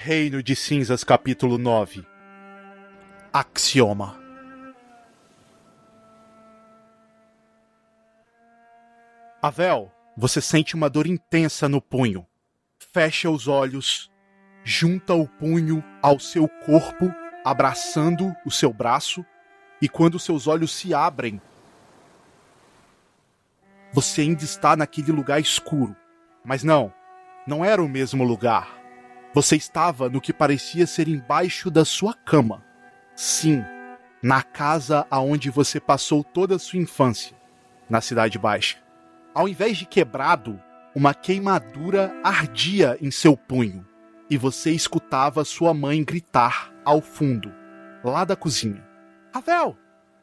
Reino de Cinzas, capítulo 9 Axioma Avel, você sente uma dor intensa no punho. Fecha os olhos, junta o punho ao seu corpo, abraçando o seu braço, e quando seus olhos se abrem, você ainda está naquele lugar escuro. Mas não, não era o mesmo lugar. Você estava no que parecia ser embaixo da sua cama. Sim, na casa aonde você passou toda a sua infância, na Cidade Baixa. Ao invés de quebrado, uma queimadura ardia em seu punho e você escutava sua mãe gritar ao fundo, lá da cozinha: Ravel,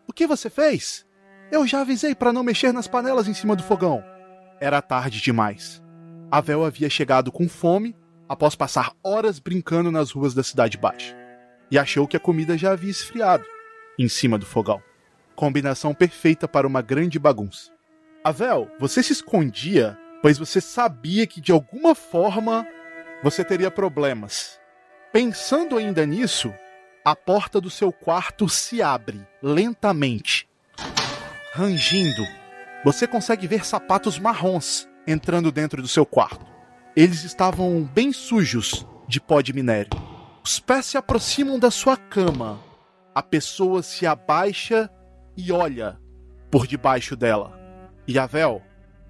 o que você fez? Eu já avisei para não mexer nas panelas em cima do fogão. Era tarde demais. Avel havia chegado com fome após passar horas brincando nas ruas da cidade baixa e achou que a comida já havia esfriado em cima do fogão. Combinação perfeita para uma grande bagunça. Avel, você se escondia, pois você sabia que de alguma forma você teria problemas. Pensando ainda nisso, a porta do seu quarto se abre lentamente. Rangindo, você consegue ver sapatos marrons entrando dentro do seu quarto. Eles estavam bem sujos de pó de minério. Os pés se aproximam da sua cama. A pessoa se abaixa e olha por debaixo dela. E Avel,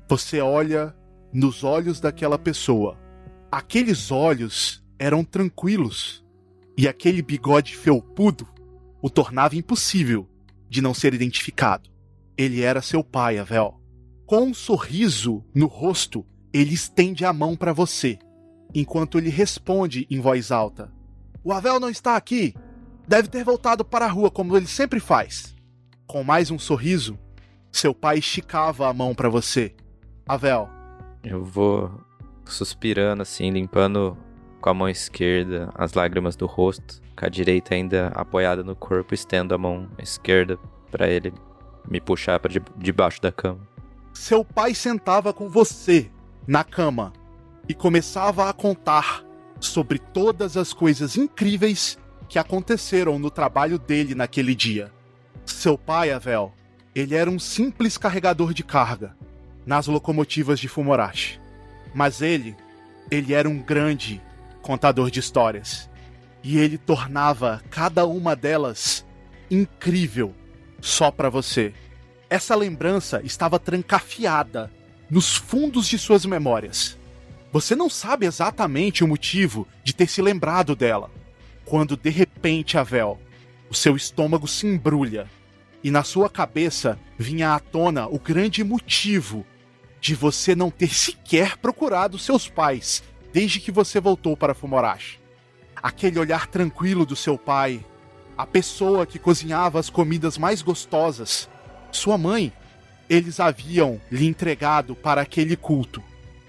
você olha nos olhos daquela pessoa. Aqueles olhos eram tranquilos e aquele bigode felpudo o tornava impossível de não ser identificado. Ele era seu pai, Avel. Com um sorriso no rosto, ele estende a mão para você, enquanto ele responde em voz alta: O Avel não está aqui. Deve ter voltado para a rua como ele sempre faz. Com mais um sorriso, seu pai esticava a mão para você. Avel. Eu vou suspirando assim, limpando com a mão esquerda as lágrimas do rosto, com a direita ainda apoiada no corpo, estendo a mão esquerda para ele me puxar para debaixo da cama. Seu pai sentava com você na cama e começava a contar sobre todas as coisas incríveis que aconteceram no trabalho dele naquele dia. Seu pai, Avel, ele era um simples carregador de carga nas locomotivas de Fumorashi. Mas ele, ele era um grande contador de histórias. E ele tornava cada uma delas incrível só para você. Essa lembrança estava trancafiada nos fundos de suas memórias. Você não sabe exatamente o motivo de ter se lembrado dela, quando de repente, Avel, o seu estômago se embrulha e na sua cabeça vinha à tona o grande motivo de você não ter sequer procurado seus pais desde que você voltou para Fumorashi. Aquele olhar tranquilo do seu pai, a pessoa que cozinhava as comidas mais gostosas, sua mãe, eles haviam lhe entregado para aquele culto,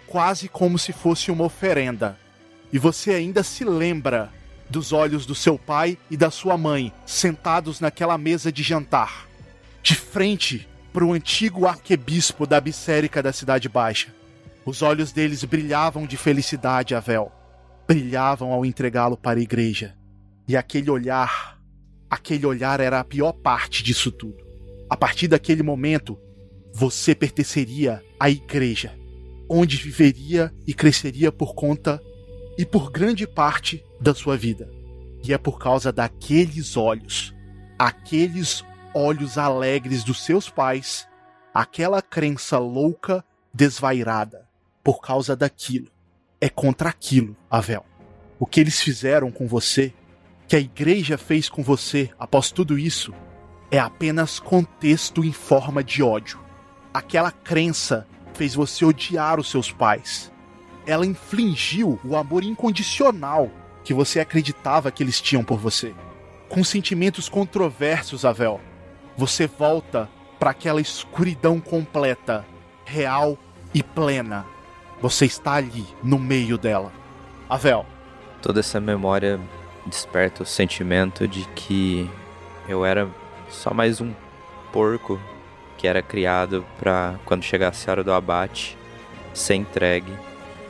quase como se fosse uma oferenda. E você ainda se lembra dos olhos do seu pai e da sua mãe sentados naquela mesa de jantar, de frente para o antigo arquebispo da Bissérica da Cidade Baixa. Os olhos deles brilhavam de felicidade, Avel. Brilhavam ao entregá-lo para a igreja. E aquele olhar, aquele olhar era a pior parte disso tudo. A partir daquele momento, você pertenceria à igreja, onde viveria e cresceria por conta e por grande parte da sua vida. E é por causa daqueles olhos, aqueles olhos alegres dos seus pais, aquela crença louca, desvairada, por causa daquilo. É contra aquilo, Avel. O que eles fizeram com você, que a igreja fez com você após tudo isso, é apenas contexto em forma de ódio aquela crença fez você odiar os seus pais. Ela infligiu o amor incondicional que você acreditava que eles tinham por você. Com sentimentos controversos, Avel, você volta para aquela escuridão completa, real e plena. Você está ali, no meio dela. Avel. Toda essa memória desperta o sentimento de que eu era só mais um porco era criado para quando chegasse a hora do abate ser entregue.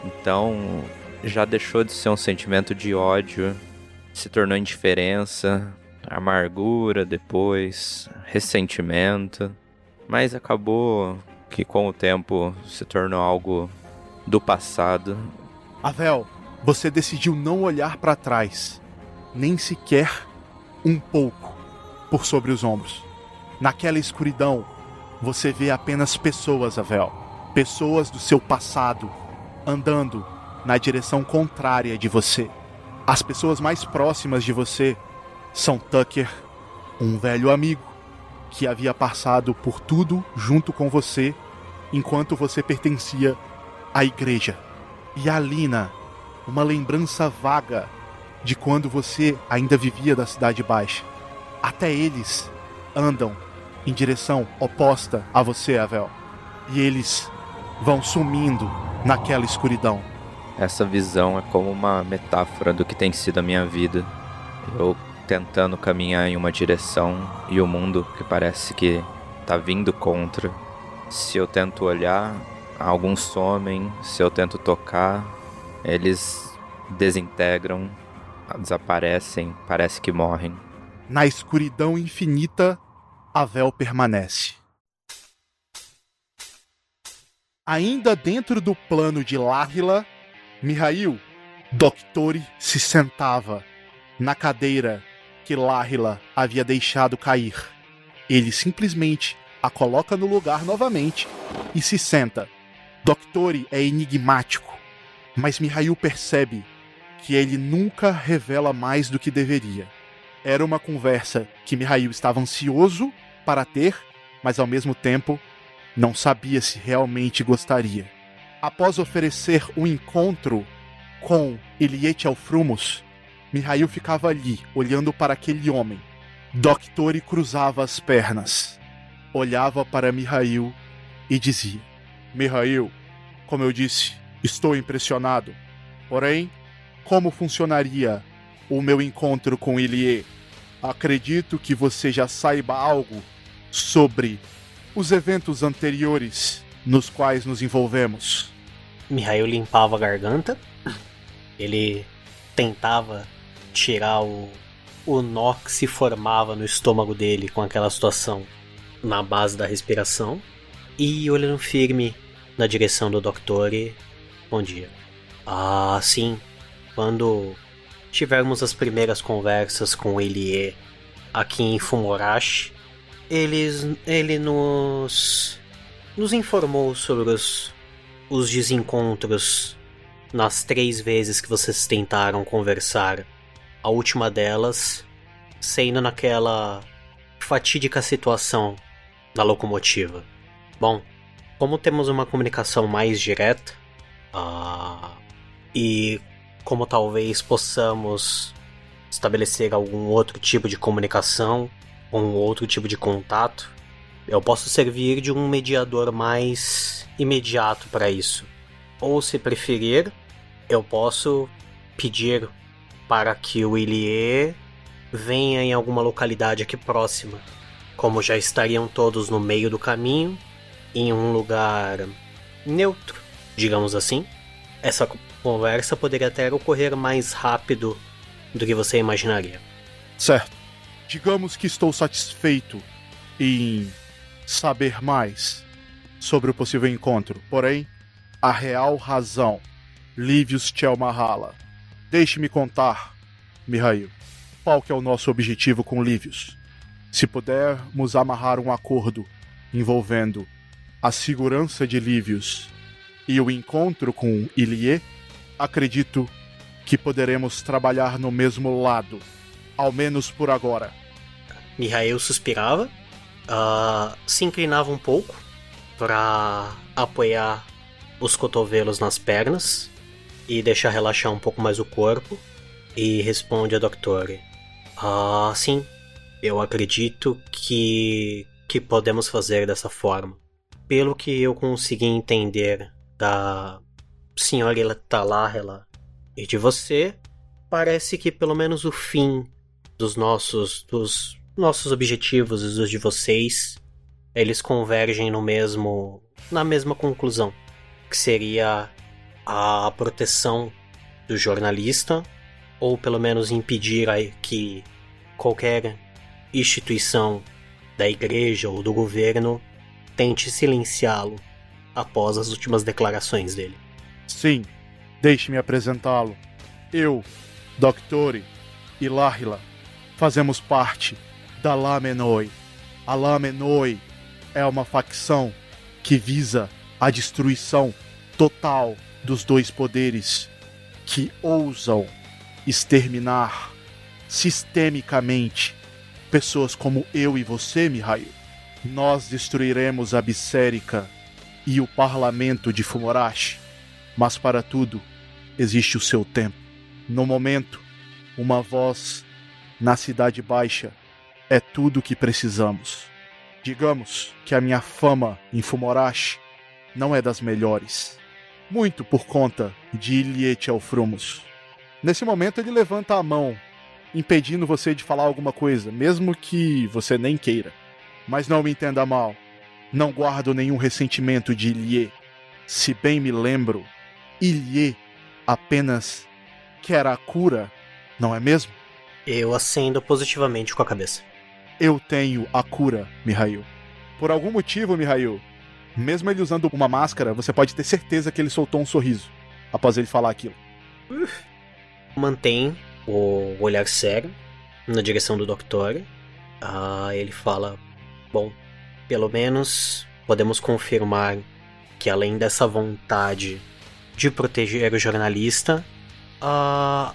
Então já deixou de ser um sentimento de ódio, se tornou indiferença, amargura depois, ressentimento, mas acabou que com o tempo se tornou algo do passado. Avel, você decidiu não olhar para trás, nem sequer um pouco por sobre os ombros. Naquela escuridão, você vê apenas pessoas, Avel. Pessoas do seu passado andando na direção contrária de você. As pessoas mais próximas de você são Tucker, um velho amigo que havia passado por tudo junto com você enquanto você pertencia à igreja. E a Lina, uma lembrança vaga de quando você ainda vivia da Cidade Baixa. Até eles andam em direção oposta a você, Avel. E eles vão sumindo naquela escuridão. Essa visão é como uma metáfora do que tem sido a minha vida. Eu tentando caminhar em uma direção e o mundo que parece que tá vindo contra. Se eu tento olhar, alguns somem, se eu tento tocar, eles desintegram, desaparecem, parece que morrem. Na escuridão infinita, a véu permanece. Ainda dentro do plano de Láhila, Mihail, Doctori se sentava na cadeira que Láhila havia deixado cair. Ele simplesmente a coloca no lugar novamente e se senta. Doctori é enigmático, mas Mihail percebe que ele nunca revela mais do que deveria. Era uma conversa que Mihail estava ansioso para ter, mas ao mesmo tempo não sabia se realmente gostaria. Após oferecer um encontro com Eliete Alfrumos, Mihail ficava ali, olhando para aquele homem. Doctori cruzava as pernas, olhava para Mihail e dizia: Mihail, como eu disse, estou impressionado. Porém, como funcionaria o meu encontro com Ilie? Acredito que você já saiba algo sobre os eventos anteriores nos quais nos envolvemos. Mihail limpava a garganta. Ele tentava tirar o, o nó que se formava no estômago dele com aquela situação na base da respiração. E olhando firme na direção do Doctor, bom dia. Ah, sim. Quando tivermos as primeiras conversas com Elie aqui em Fumorashi, eles, ele nos, nos informou sobre os, os desencontros nas três vezes que vocês tentaram conversar. A última delas sendo naquela fatídica situação da locomotiva. Bom, como temos uma comunicação mais direta, uh, e como talvez possamos estabelecer algum outro tipo de comunicação, um outro tipo de contato, eu posso servir de um mediador mais imediato para isso. Ou, se preferir, eu posso pedir para que o Ilie venha em alguma localidade aqui próxima. Como já estariam todos no meio do caminho, em um lugar neutro, digamos assim, essa conversa poderia até ocorrer mais rápido do que você imaginaria. Certo. Digamos que estou satisfeito em saber mais sobre o possível encontro. Porém, a real razão, Livius Chelmahala. Deixe-me contar, Mihail, qual que é o nosso objetivo com Livius. Se pudermos amarrar um acordo envolvendo a segurança de Livius e o encontro com Ilie, acredito que poderemos trabalhar no mesmo lado, ao menos por agora. Mihail suspirava, uh, se inclinava um pouco para apoiar os cotovelos nas pernas e deixar relaxar um pouco mais o corpo e responde a Doctore: Ah, sim, eu acredito que que podemos fazer dessa forma pelo que eu consegui entender da senhora Talárrela e de você, parece que pelo menos o fim dos nossos dos nossos objetivos e dos de vocês, eles convergem no mesmo na mesma conclusão, que seria a proteção do jornalista, ou pelo menos impedir que qualquer instituição da igreja ou do governo tente silenciá-lo após as últimas declarações dele. Sim, deixe-me apresentá-lo. Eu, Doctore e Lahila, fazemos parte da Lamenoi. A Lamenoi é uma facção que visa a destruição total dos dois poderes que ousam exterminar sistemicamente pessoas como eu e você, Mihail. Nós destruiremos a Bissérica e o parlamento de Fumorashi, mas para tudo existe o seu tempo. No momento, uma voz na Cidade Baixa é tudo o que precisamos. Digamos que a minha fama em Fumorashi não é das melhores. Muito por conta de Iliete Alfrumos. Nesse momento ele levanta a mão, impedindo você de falar alguma coisa, mesmo que você nem queira. Mas não me entenda mal. Não guardo nenhum ressentimento de Ilie. Se bem me lembro, Ilie apenas quer a cura, não é mesmo? Eu acendo positivamente com a cabeça. Eu tenho a cura, Mihail. Por algum motivo, Mihail, mesmo ele usando uma máscara, você pode ter certeza que ele soltou um sorriso após ele falar aquilo. Mantém o olhar sério na direção do Doctor. Ah, ele fala: Bom, pelo menos podemos confirmar que além dessa vontade de proteger o jornalista, ah,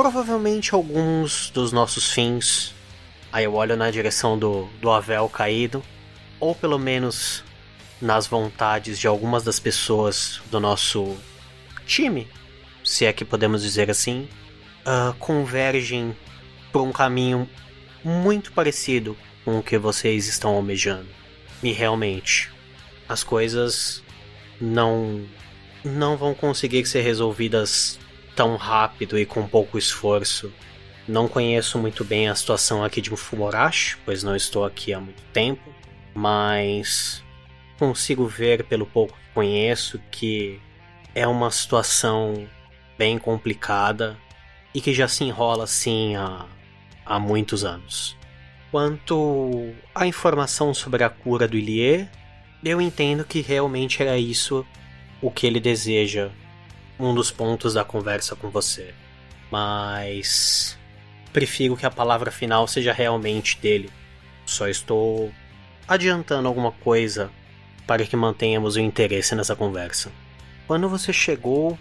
provavelmente alguns dos nossos fins. Aí eu olho na direção do, do Avel caído, ou pelo menos nas vontades de algumas das pessoas do nosso time, se é que podemos dizer assim, uh, convergem por um caminho muito parecido com o que vocês estão almejando. E realmente, as coisas não não vão conseguir ser resolvidas tão rápido e com pouco esforço. Não conheço muito bem a situação aqui de Fumorashi, pois não estou aqui há muito tempo, mas consigo ver pelo pouco que conheço que é uma situação bem complicada e que já se enrola assim há, há muitos anos. Quanto à informação sobre a cura do Ilie, eu entendo que realmente era isso o que ele deseja, um dos pontos da conversa com você. Mas prefiro que a palavra final seja realmente dele. Só estou adiantando alguma coisa para que mantenhamos o interesse nessa conversa. Quando você chegou,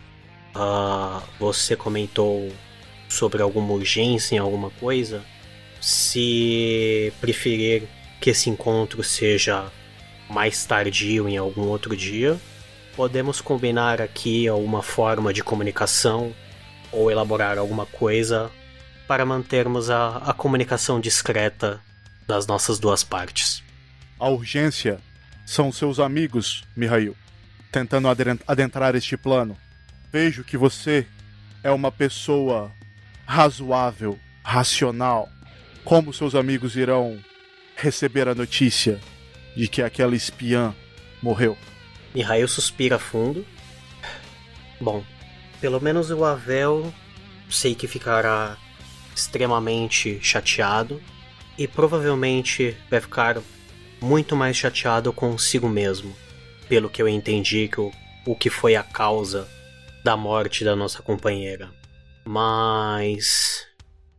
uh, você comentou sobre alguma urgência em alguma coisa. Se preferir que esse encontro seja mais tardio em algum outro dia, podemos combinar aqui alguma forma de comunicação ou elaborar alguma coisa para mantermos a, a comunicação discreta das nossas duas partes. A urgência são seus amigos, Mihail, tentando adentrar este plano. Vejo que você é uma pessoa razoável, racional. Como seus amigos irão receber a notícia de que aquela espiã morreu? Mihail suspira fundo. Bom, pelo menos o Avel sei que ficará extremamente chateado e provavelmente vai ficar muito mais chateado consigo mesmo, pelo que eu entendi que o, o que foi a causa da morte da nossa companheira. Mas,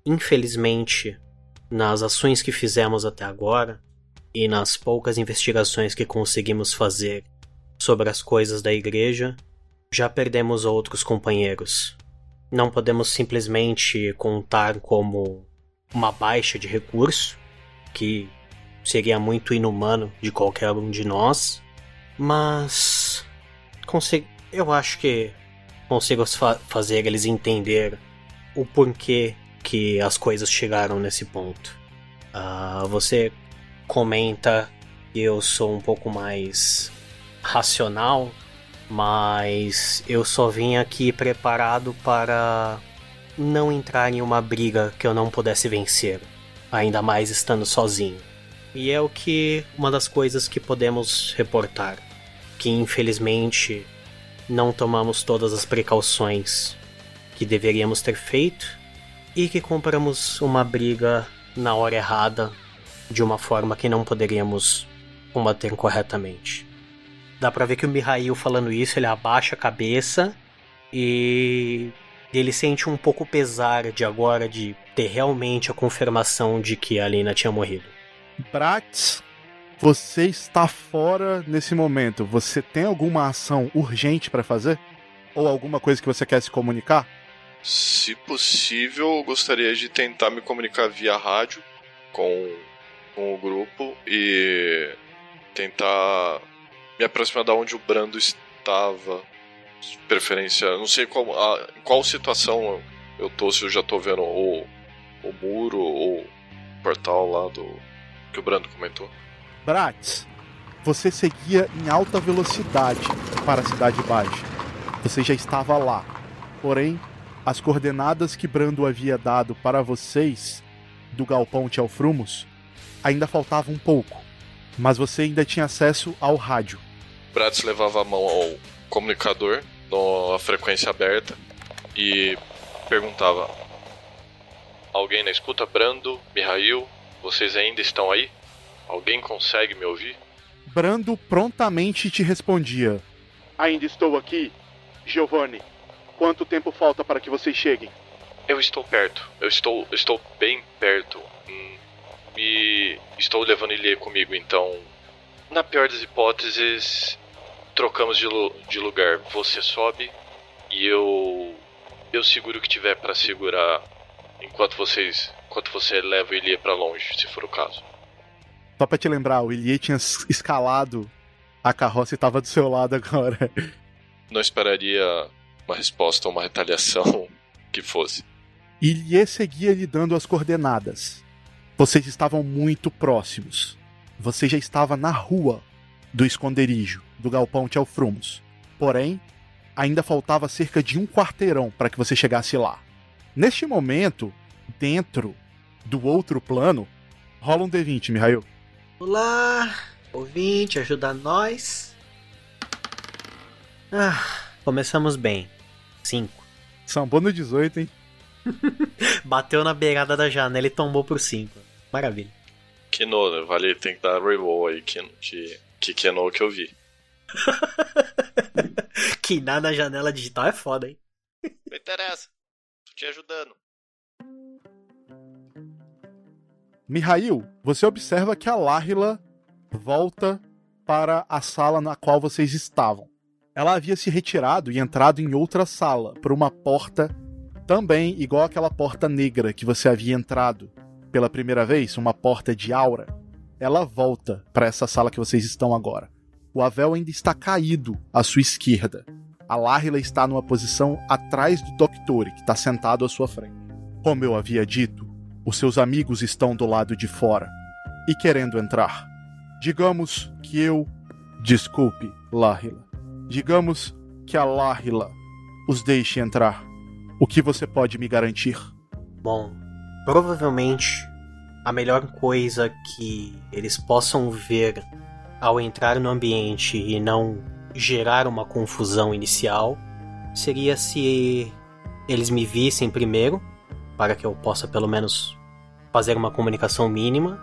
infelizmente, nas ações que fizemos até agora e nas poucas investigações que conseguimos fazer sobre as coisas da igreja, já perdemos outros companheiros. Não podemos simplesmente contar como uma baixa de recurso, que seria muito inumano de qualquer um de nós, mas eu acho que consigo fa fazer eles entender o porquê que as coisas chegaram nesse ponto. Uh, você comenta que eu sou um pouco mais racional, mas eu só vim aqui preparado para não entrar em uma briga que eu não pudesse vencer, ainda mais estando sozinho. E é o que uma das coisas que podemos reportar, que infelizmente não tomamos todas as precauções que deveríamos ter feito e que compramos uma briga na hora errada de uma forma que não poderíamos combater corretamente. Dá pra ver que o Mihail falando isso, ele abaixa a cabeça e ele sente um pouco pesar de agora de ter realmente a confirmação de que a Alina tinha morrido. Bratz, você está fora nesse momento. Você tem alguma ação urgente para fazer? Ou alguma coisa que você quer se comunicar? Se possível, eu gostaria de tentar me comunicar via rádio com, com o grupo e tentar me aproximar da onde o Brando estava. Preferência, não sei qual, a, em qual situação eu tô, se eu já tô vendo o, o muro ou o portal lá do que o Brando comentou. Bratz, você seguia em alta velocidade para a Cidade Baixa. Você já estava lá. Porém, as coordenadas que Brando havia dado para vocês do galpão Tchelfrumos ainda faltava um pouco, mas você ainda tinha acesso ao rádio. Bratz levava a mão ao comunicador na frequência aberta e perguntava: Alguém na escuta? Brando, Mihail, vocês ainda estão aí? Alguém consegue me ouvir? Brando prontamente te respondia: Ainda estou aqui, Giovanni. Quanto tempo falta para que vocês cheguem? Eu estou perto. Eu estou, estou bem perto. Hum, e estou levando Ilie comigo, então. Na pior das hipóteses, trocamos de, lu de lugar. Você sobe e eu. Eu seguro o que tiver para segurar enquanto vocês. Enquanto você leva o Ilie para longe, se for o caso. Só pra te lembrar, o Ilie tinha escalado a carroça e tava do seu lado agora. Não esperaria uma resposta ou uma retaliação que fosse. Ilie seguia lhe dando as coordenadas. Vocês estavam muito próximos. Você já estava na rua do esconderijo, do galpão Tchelfrumos. Porém, ainda faltava cerca de um quarteirão para que você chegasse lá. Neste momento, dentro do outro plano, rola um D20, Mihail. Olá, ouvinte, ajuda nós. Ah, começamos bem. 5. Sambou no 18, hein? Bateu na beirada da janela e tombou por 5. Maravilha. Keno, né? vale, tem que dar reroll aí, que, que, que Keno que eu vi. que nada na janela digital é foda, hein? Não interessa. Tô te ajudando. Mihail, você observa que a Láhila volta para a sala na qual vocês estavam. Ela havia se retirado e entrado em outra sala, por uma porta também igual aquela porta negra que você havia entrado pela primeira vez, uma porta de aura. Ela volta para essa sala que vocês estão agora. O Avel ainda está caído à sua esquerda. A Láhila está numa posição atrás do Doctore, que está sentado à sua frente. Como eu havia dito, os seus amigos estão do lado de fora e querendo entrar. Digamos que eu. Desculpe, Láhila. Digamos que a Láhila os deixe entrar. O que você pode me garantir? Bom, provavelmente a melhor coisa que eles possam ver ao entrar no ambiente e não gerar uma confusão inicial seria se eles me vissem primeiro, para que eu possa pelo menos fazer uma comunicação mínima,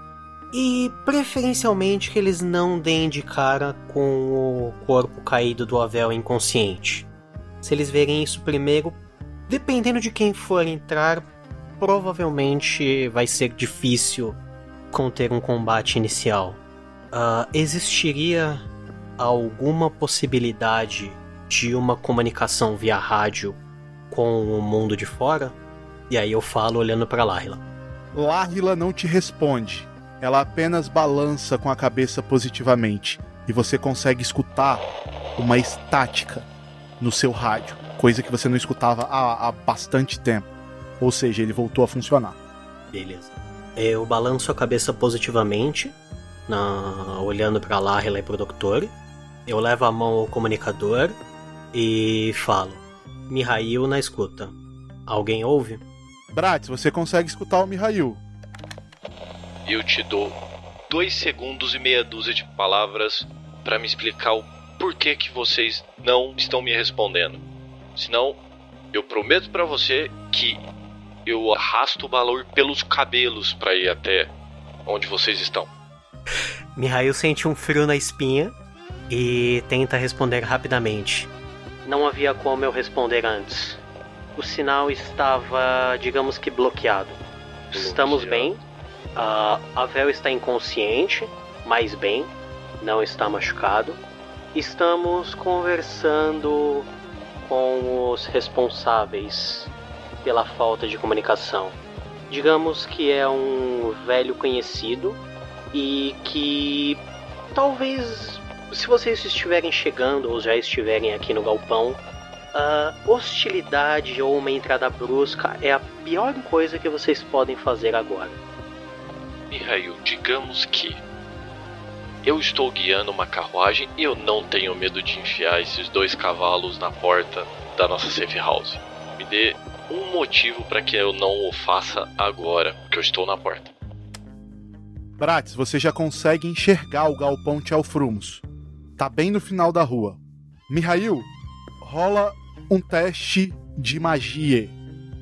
e preferencialmente que eles não deem de cara com o corpo caído do Avel inconsciente. Se eles verem isso primeiro, dependendo de quem for entrar, provavelmente vai ser difícil conter um combate inicial. Uh, existiria alguma possibilidade de uma comunicação via rádio com o mundo de fora? E aí eu falo olhando para Lahila. Lahila não te responde. Ela apenas balança com a cabeça positivamente e você consegue escutar uma estática no seu rádio, coisa que você não escutava há, há bastante tempo. Ou seja, ele voltou a funcionar. Beleza. Eu balanço a cabeça positivamente, na... olhando para Lahila e pro Doctor. Eu levo a mão ao comunicador e falo: Mihail na escuta. Alguém ouve? Bratz, você consegue escutar o Mihail. Eu te dou dois segundos e meia dúzia de palavras para me explicar o porquê que vocês não estão me respondendo. Senão, Eu prometo para você que eu arrasto o valor pelos cabelos para ir até onde vocês estão. Mihail sente um frio na espinha e tenta responder rapidamente. Não havia como eu responder antes. O sinal estava, digamos que, bloqueado. Estamos bem. Uh, a Vel está inconsciente, mas bem, não está machucado. Estamos conversando com os responsáveis pela falta de comunicação. Digamos que é um velho conhecido e que talvez se vocês estiverem chegando ou já estiverem aqui no galpão, a hostilidade ou uma entrada brusca é a pior coisa que vocês podem fazer agora. Mihail, digamos que eu estou guiando uma carruagem e eu não tenho medo de enfiar esses dois cavalos na porta da nossa safe house. Me dê um motivo para que eu não o faça agora, que eu estou na porta. Bratis, você já consegue enxergar o galpão Tchelfrumos. Tá bem no final da rua. Mihail, rola um teste de magia.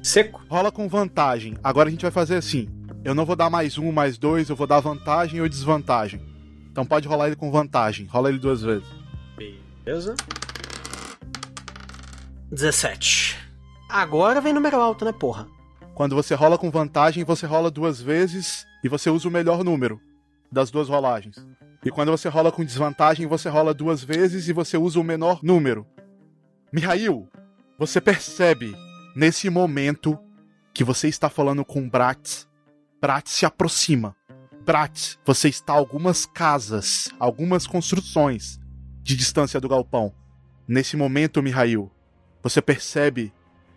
Seco? Rola com vantagem. Agora a gente vai fazer assim. Eu não vou dar mais um, mais dois, eu vou dar vantagem ou desvantagem. Então pode rolar ele com vantagem. Rola ele duas vezes. Beleza. 17. Agora vem número alto, né, porra? Quando você rola com vantagem, você rola duas vezes e você usa o melhor número das duas rolagens. E quando você rola com desvantagem, você rola duas vezes e você usa o menor número. Mihail, você percebe nesse momento que você está falando com Bratz. Bratz se aproxima. Bratz, você está a algumas casas, algumas construções de distância do galpão. Nesse momento, Mihail, você percebe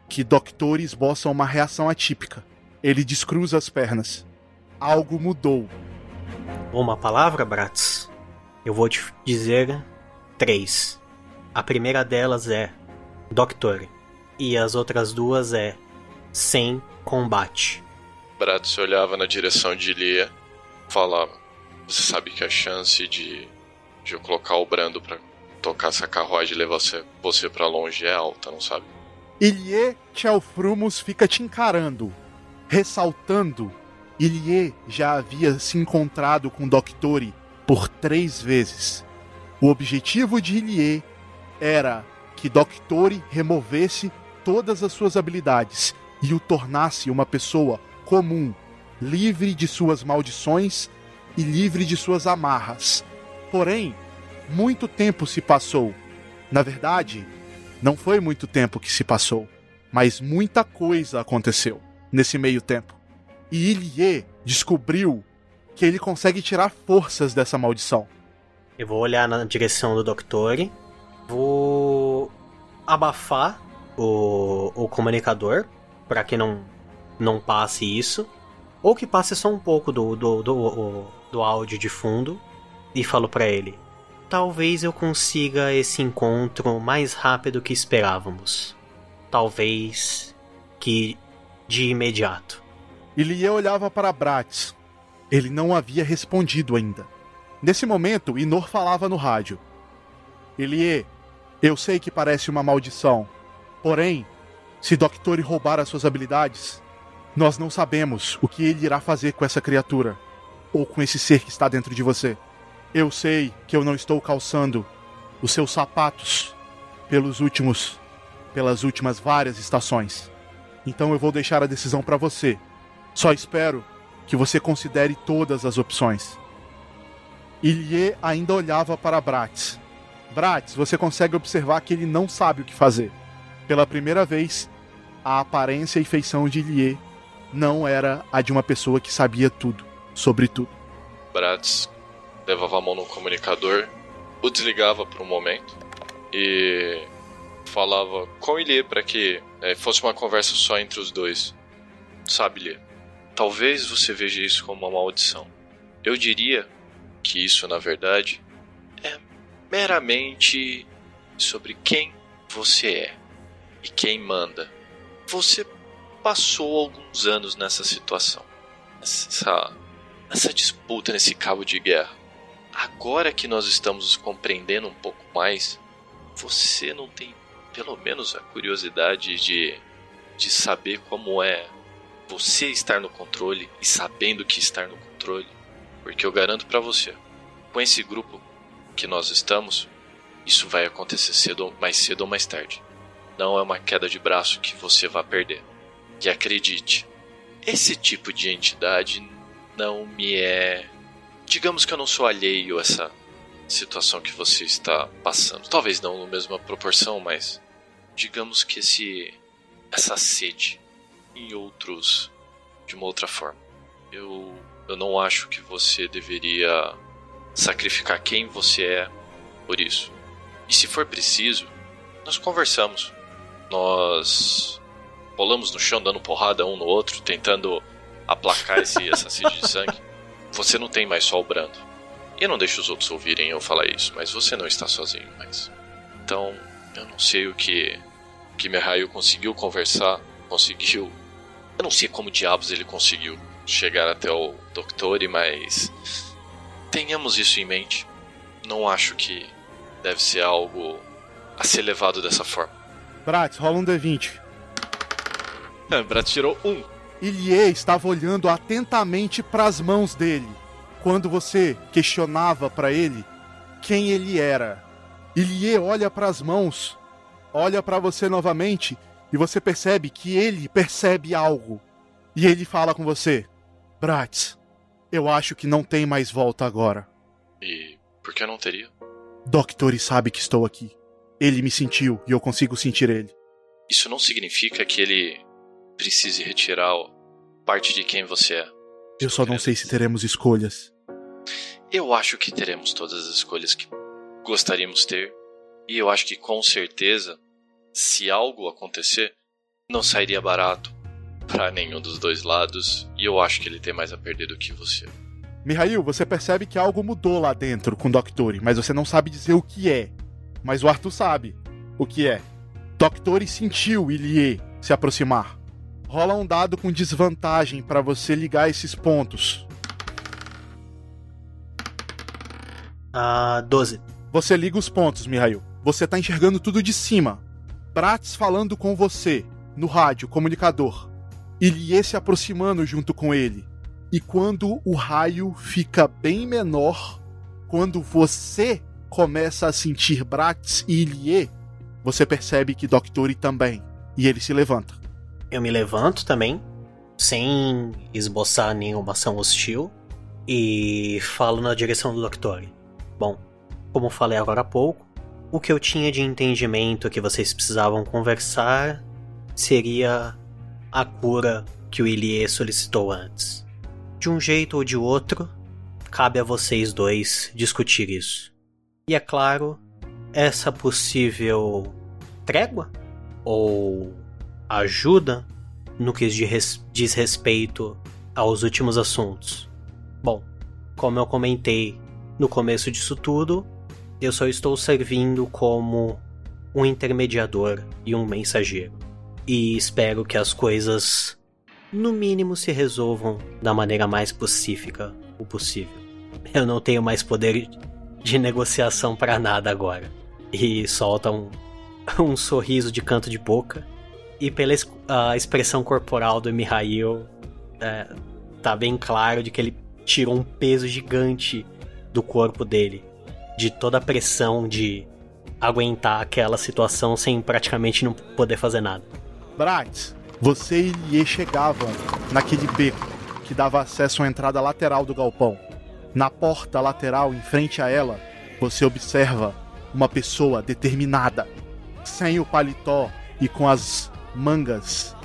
que Doctor esboça uma reação atípica. Ele descruza as pernas. Algo mudou uma palavra, Bratz? Eu vou te dizer três. A primeira delas é Doctor. E as outras duas é sem combate. Bratz olhava na direção de Lia, falava: Você sabe que a chance de, de eu colocar o Brando para tocar essa carruagem e levar você, você para longe é alta, não sabe? Ilie Chelfrumos fica te encarando, ressaltando Ilie já havia se encontrado com Doctori por três vezes. O objetivo de Ilie era que Doctori removesse todas as suas habilidades e o tornasse uma pessoa comum, livre de suas maldições e livre de suas amarras. Porém, muito tempo se passou. Na verdade, não foi muito tempo que se passou, mas muita coisa aconteceu nesse meio tempo. E Ilie descobriu que ele consegue tirar forças dessa maldição. Eu vou olhar na direção do Doctor, vou abafar o, o comunicador para que não, não passe isso, ou que passe só um pouco do, do, do, do áudio de fundo, e falo para ele: Talvez eu consiga esse encontro mais rápido que esperávamos. Talvez que de imediato. Ilie olhava para Bratz. Ele não havia respondido ainda. Nesse momento, Inor falava no rádio. Ilie, eu sei que parece uma maldição. Porém, se Doctor roubar as suas habilidades, nós não sabemos o que ele irá fazer com essa criatura. Ou com esse ser que está dentro de você. Eu sei que eu não estou calçando os seus sapatos pelos últimos pelas últimas várias estações. Então eu vou deixar a decisão para você. Só espero que você considere todas as opções. Ilie ainda olhava para Bratz. Bratz, você consegue observar que ele não sabe o que fazer. Pela primeira vez, a aparência e feição de Ilie não era a de uma pessoa que sabia tudo, sobre tudo. Bratz levava a mão no comunicador, o desligava por um momento e falava com Ilie para que é, fosse uma conversa só entre os dois. Sabe, Ilie? Talvez você veja isso como uma maldição. Eu diria que isso, na verdade, é meramente sobre quem você é e quem manda. Você passou alguns anos nessa situação, nessa, nessa disputa, nesse cabo de guerra. Agora que nós estamos compreendendo um pouco mais, você não tem pelo menos a curiosidade de, de saber como é você estar no controle e sabendo que estar no controle. Porque eu garanto para você, com esse grupo que nós estamos, isso vai acontecer cedo, mais cedo ou mais tarde. Não é uma queda de braço que você vai perder. E acredite, esse tipo de entidade não me é. Digamos que eu não sou alheio a essa situação que você está passando. Talvez não na mesma proporção, mas digamos que esse essa sede em outros de uma outra forma. Eu eu não acho que você deveria sacrificar quem você é por isso. E se for preciso, nós conversamos. Nós rolamos no chão dando porrada um no outro, tentando aplacar esse, sede de sangue. Você não tem mais só o brando. E eu não deixo os outros ouvirem eu falar isso, mas você não está sozinho mais. Então, eu não sei o que que Mihail conseguiu conversar, conseguiu. Eu não sei como diabos ele conseguiu chegar até o Doctor, mas tenhamos isso em mente. Não acho que deve ser algo a ser levado dessa forma. Bratz, rola um D20. Bratz tirou um. Ilie estava olhando atentamente para as mãos dele quando você questionava para ele quem ele era. Ilie olha para as mãos, olha para você novamente e você percebe que ele percebe algo. E ele fala com você: Bratz, eu acho que não tem mais volta agora. E por que não teria? Doctor sabe que estou aqui. Ele me sentiu e eu consigo sentir ele. Isso não significa que ele precise retirar parte de quem você é. Eu só não sei se teremos escolhas. Eu acho que teremos todas as escolhas que gostaríamos ter. E eu acho que com certeza, se algo acontecer, não sairia barato para nenhum dos dois lados. E eu acho que ele tem mais a perder do que você. Mihail, você percebe que algo mudou lá dentro com o Doctor, mas você não sabe dizer o que é. Mas o Arthur sabe o que é. Doctor sentiu Ilie se aproximar. Rola um dado com desvantagem para você ligar esses pontos. Ah, 12. Você liga os pontos, Mihail. Você tá enxergando tudo de cima. Prates falando com você, no rádio, comunicador. Ilie se aproximando junto com ele. E quando o raio fica bem menor, quando você começa a sentir Brax e Ilie, você percebe que Doctori também. E ele se levanta. Eu me levanto também, sem esboçar nenhuma ação hostil, e falo na direção do Doctori. Bom, como falei agora há pouco, o que eu tinha de entendimento que vocês precisavam conversar seria a cura que o Ilie solicitou antes. De um jeito ou de outro, cabe a vocês dois discutir isso. E é claro, essa possível trégua ou ajuda no que diz respeito aos últimos assuntos. Bom, como eu comentei no começo disso tudo, eu só estou servindo como um intermediador e um mensageiro. E espero que as coisas no mínimo se resolvam da maneira mais pacífica o possível. Eu não tenho mais poder de negociação para nada agora. E solta um, um sorriso de canto de boca. E pela a expressão corporal do Mihail, é, tá bem claro de que ele tirou um peso gigante do corpo dele. De toda a pressão de aguentar aquela situação sem praticamente não poder fazer nada. Bratz, você e Ilie chegavam naquele beco que dava acesso à entrada lateral do galpão. Na porta lateral, em frente a ela, você observa uma pessoa determinada, sem o paletó e com as mangas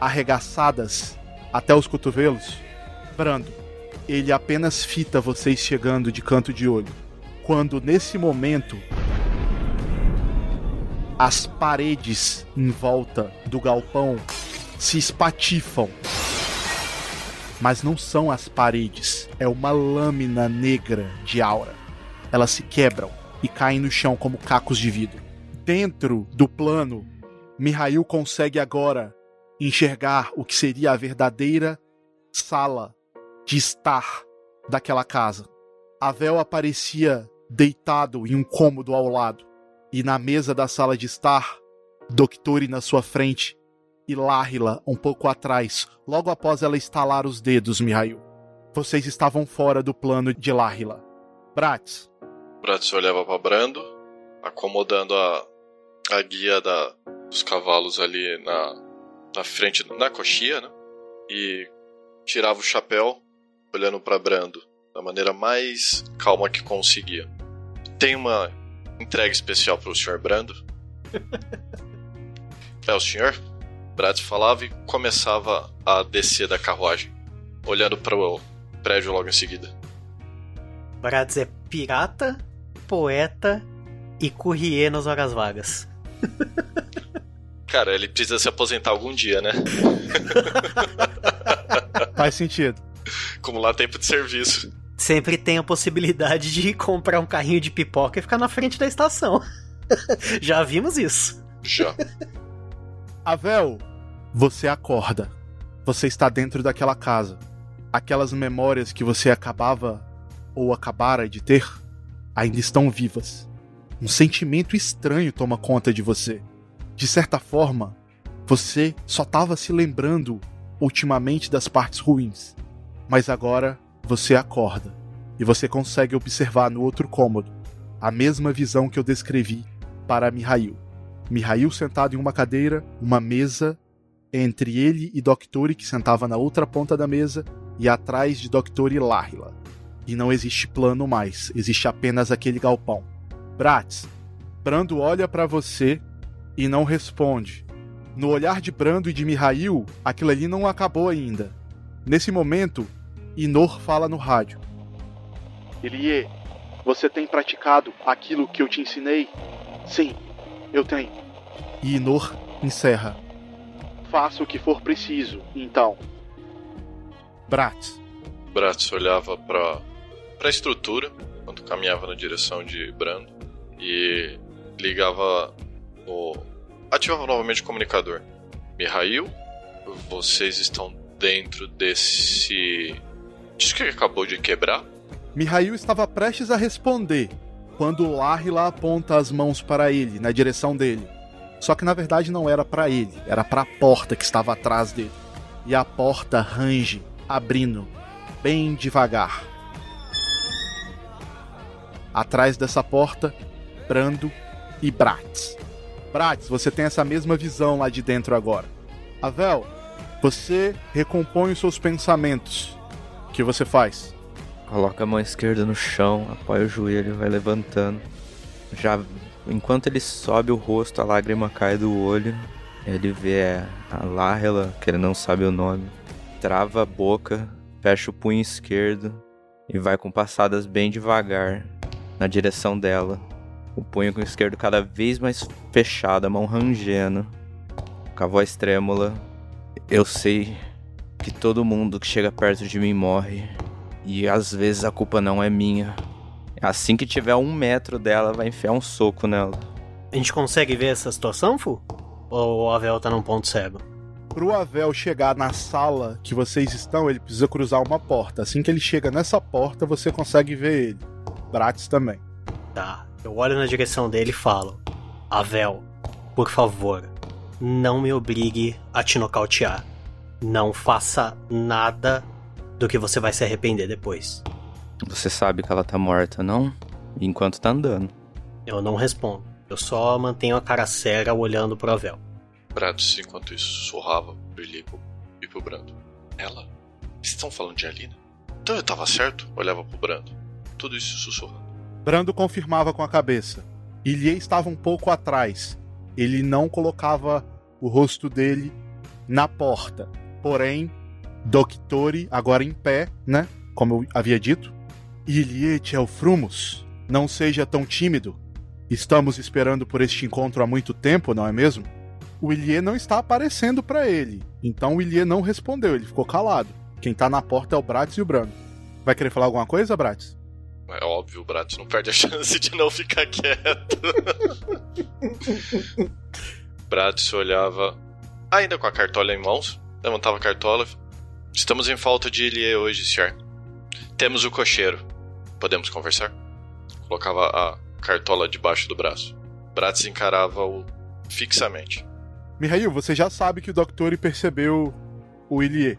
arregaçadas até os cotovelos. Brando, ele apenas fita vocês chegando de canto de olho. Quando nesse momento as paredes em volta do galpão se espatifam. Mas não são as paredes, é uma lâmina negra de aura. Elas se quebram e caem no chão como cacos de vidro. Dentro do plano, Mihail consegue agora enxergar o que seria a verdadeira sala de estar daquela casa. Avel aparecia deitado em um cômodo ao lado, e na mesa da sala de estar Doctori na sua frente e Láhila um pouco atrás, logo após ela estalar os dedos, Mihail. Vocês estavam fora do plano de Láhila. Bratz. Bratz olhava para Brando, acomodando a, a guia da, dos cavalos ali na, na frente, na coxia, né? E tirava o chapéu, olhando para Brando da maneira mais calma que conseguia. Tem uma entrega especial para o Sr. Brando. é o senhor? Bratz falava e começava a descer da carruagem, olhando para o prédio logo em seguida. Bratz é pirata, poeta e courrier nas horas vagas. Cara, ele precisa se aposentar algum dia, né? Faz sentido. Acumular tempo de serviço. Sempre tem a possibilidade de comprar um carrinho de pipoca e ficar na frente da estação. Já vimos isso. Já. Avel, você acorda. Você está dentro daquela casa. Aquelas memórias que você acabava ou acabara de ter ainda estão vivas. Um sentimento estranho toma conta de você. De certa forma, você só estava se lembrando ultimamente das partes ruins. Mas agora você acorda e você consegue observar no outro cômodo a mesma visão que eu descrevi para Mihail. Mihail sentado em uma cadeira, uma mesa entre ele e Doctori, que sentava na outra ponta da mesa, e atrás de Doctori Lahila. E não existe plano mais, existe apenas aquele galpão. Bratz, Brando olha para você e não responde. No olhar de Brando e de Mihail, aquilo ali não acabou ainda. Nesse momento, Inor fala no rádio. Elie, você tem praticado aquilo que eu te ensinei? Sim, eu tenho. E Inor encerra. Faça o que for preciso, então. Bratz. Bratz olhava para para a estrutura quando caminhava na direção de Brando e ligava o ativava novamente o comunicador. Mihail, vocês estão dentro desse disso que acabou de quebrar? Mihail estava prestes a responder quando Lahila aponta as mãos para ele, na direção dele. Só que na verdade não era para ele, era para a porta que estava atrás dele. E a porta range, abrindo, bem devagar. Atrás dessa porta, Brando e Bratz. Bratz, você tem essa mesma visão lá de dentro agora. Avel, você recompõe os seus pensamentos. Que você faz? Coloca a mão esquerda no chão, apoia o joelho, vai levantando. Já enquanto ele sobe o rosto, a lágrima cai do olho. Ele vê a Lahela, que ele não sabe o nome, trava a boca, fecha o punho esquerdo e vai com passadas bem devagar na direção dela. O punho com o esquerdo cada vez mais fechado, a mão rangendo. Com a voz trêmula. Eu sei que todo mundo que chega perto de mim morre. E às vezes a culpa não é minha. Assim que tiver um metro dela, vai enfiar um soco nela. A gente consegue ver essa situação, Fu? Ou o Avel tá num ponto cego? Pro Avel chegar na sala que vocês estão, ele precisa cruzar uma porta. Assim que ele chega nessa porta, você consegue ver ele. Bratis também. Tá. Eu olho na direção dele e falo: Avel, por favor, não me obrigue a te nocautear. Não faça nada do que você vai se arrepender depois. Você sabe que ela tá morta, não? Enquanto tá andando. Eu não respondo. Eu só mantenho a cara séria olhando pro Avel. Bratis, enquanto isso, sussurrava pro Ilico e pro Brando. Ela? Vocês estão falando de Alina? Então eu tava certo? Olhava pro Brando. Tudo isso sussurrando. Brando confirmava com a cabeça. Ilie estava um pouco atrás. Ele não colocava o rosto dele na porta. Porém, Doctori, agora em pé, né? Como eu havia dito. Ilie Frumos, não seja tão tímido. Estamos esperando por este encontro há muito tempo, não é mesmo? O Ilie não está aparecendo para ele. Então o Ilie não respondeu, ele ficou calado. Quem tá na porta é o Bratis e o Brando. Vai querer falar alguma coisa, Bratis? É óbvio, o Bratis não perde a chance de não ficar quieto. Bratis olhava, ainda com a cartola em mãos, levantava a cartola. Estamos em falta de Ilie hoje, senhor. Temos o cocheiro. Podemos conversar? Colocava a cartola debaixo do braço. Bratis encarava o fixamente. Mihail, você já sabe que o Doctor percebeu o Ilie.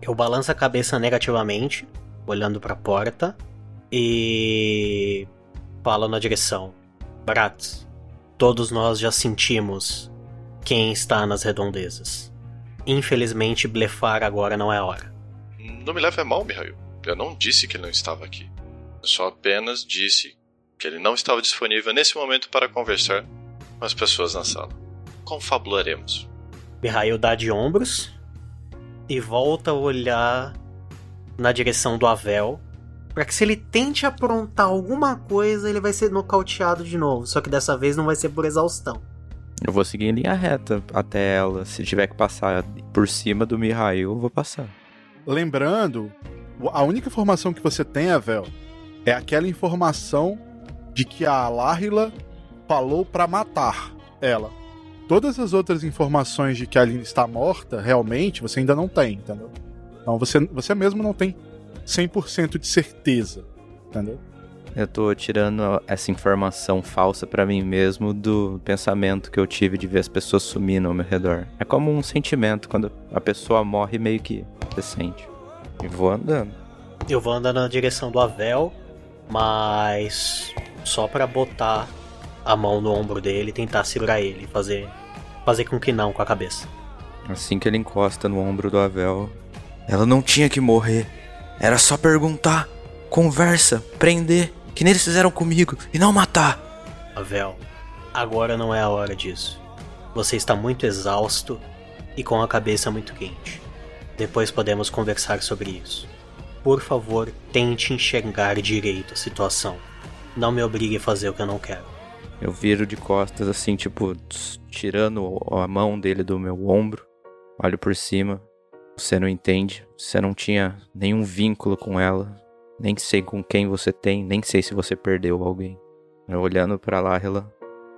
Eu balanço a cabeça negativamente, olhando para a porta, e falo na direção. Bratz, todos nós já sentimos quem está nas redondezas. Infelizmente, blefar agora não é a hora. Não me leve a mal, Mihail. Eu não disse que ele não estava aqui. Eu só apenas disse que ele não estava disponível nesse momento para conversar com as pessoas na sala. Confabularemos. Mihail dá de ombros e volta a olhar na direção do Avel. Para que se ele tente aprontar alguma coisa, ele vai ser nocauteado de novo. Só que dessa vez não vai ser por exaustão. Eu vou seguir em linha reta até ela. Se tiver que passar por cima do Mihail, eu vou passar. Lembrando, a única informação que você tem, Avel, é aquela informação de que a Lahila falou para matar ela. Todas as outras informações de que a Aline está morta, realmente, você ainda não tem, entendeu? Então você, você mesmo não tem 100% de certeza, entendeu? Eu tô tirando essa informação falsa para mim mesmo do pensamento que eu tive de ver as pessoas sumindo ao meu redor. É como um sentimento quando a pessoa morre meio que você sente. E vou andando. Eu vou andando na direção do Avel, mas só para botar a mão no ombro dele e tentar segurar ele, fazer fazer com que não com a cabeça. Assim que ele encosta no ombro do Avel, ela não tinha que morrer. Era só perguntar, conversa, prender, que nem eles fizeram comigo, e não matar. Avel, agora não é a hora disso. Você está muito exausto e com a cabeça muito quente. Depois podemos conversar sobre isso. Por favor, tente enxergar direito a situação. Não me obrigue a fazer o que eu não quero. Eu viro de costas, assim, tipo, tirando a mão dele do meu ombro. Olho por cima. Você não entende. Você não tinha nenhum vínculo com ela. Nem sei com quem você tem. Nem sei se você perdeu alguém. Eu olhando para Lahila,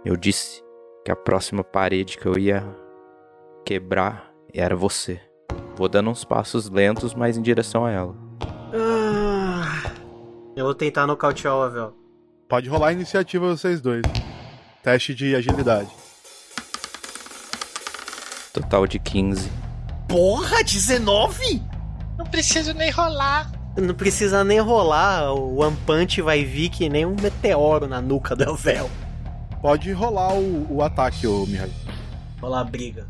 eu disse que a próxima parede que eu ia quebrar era você. Vou dando uns passos lentos, mas em direção a ela. Ah, eu vou tentar nocautear o Avel. Pode rolar a iniciativa vocês dois. Teste de agilidade. Total de 15. Porra, 19? Não preciso nem rolar. Não precisa nem rolar, o Ampante vai vir que nem um meteoro na nuca do Elvel. Pode rolar o, o ataque, ô Mihail. Rolar a briga.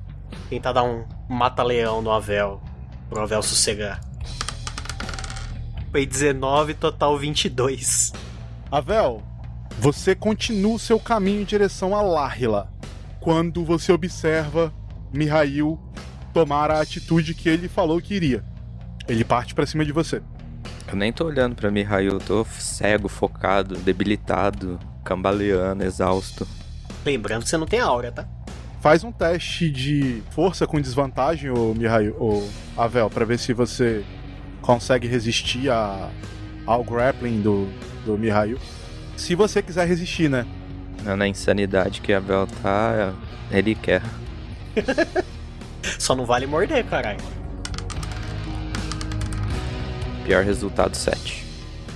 Tentar dar um mata-leão no Avel. Pro Avel sossegar. Foi 19, total 22. Avel, você continua o seu caminho em direção a Lahila. Quando você observa Mihail tomar a atitude que ele falou que iria. Ele parte para cima de você. Eu nem tô olhando pra Mihail, eu tô cego, focado, debilitado, cambaleando, exausto. Lembrando que você não tem aura, tá? Faz um teste de força com desvantagem, ô Mihail, ô Avel, para ver se você consegue resistir a, ao grappling do, do Mihail. Se você quiser resistir, né? Na insanidade que a Vel tá, ele quer. Só não vale morder, caralho. Pior resultado 7.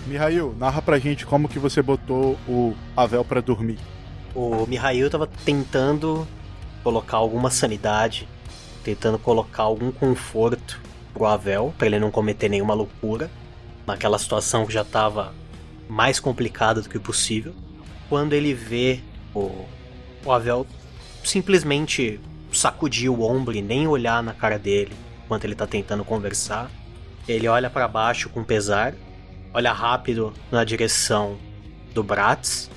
Mihail, narra pra gente como que você botou o Avel pra dormir. O Mihail tava tentando colocar alguma sanidade, tentando colocar algum conforto pro Avel, pra ele não cometer nenhuma loucura, naquela situação que já tava mais complicada do que possível. Quando ele vê o, o Avel simplesmente sacudir o ombro e nem olhar na cara dele enquanto ele tá tentando conversar, ele olha para baixo com pesar, olha rápido na direção do Bratz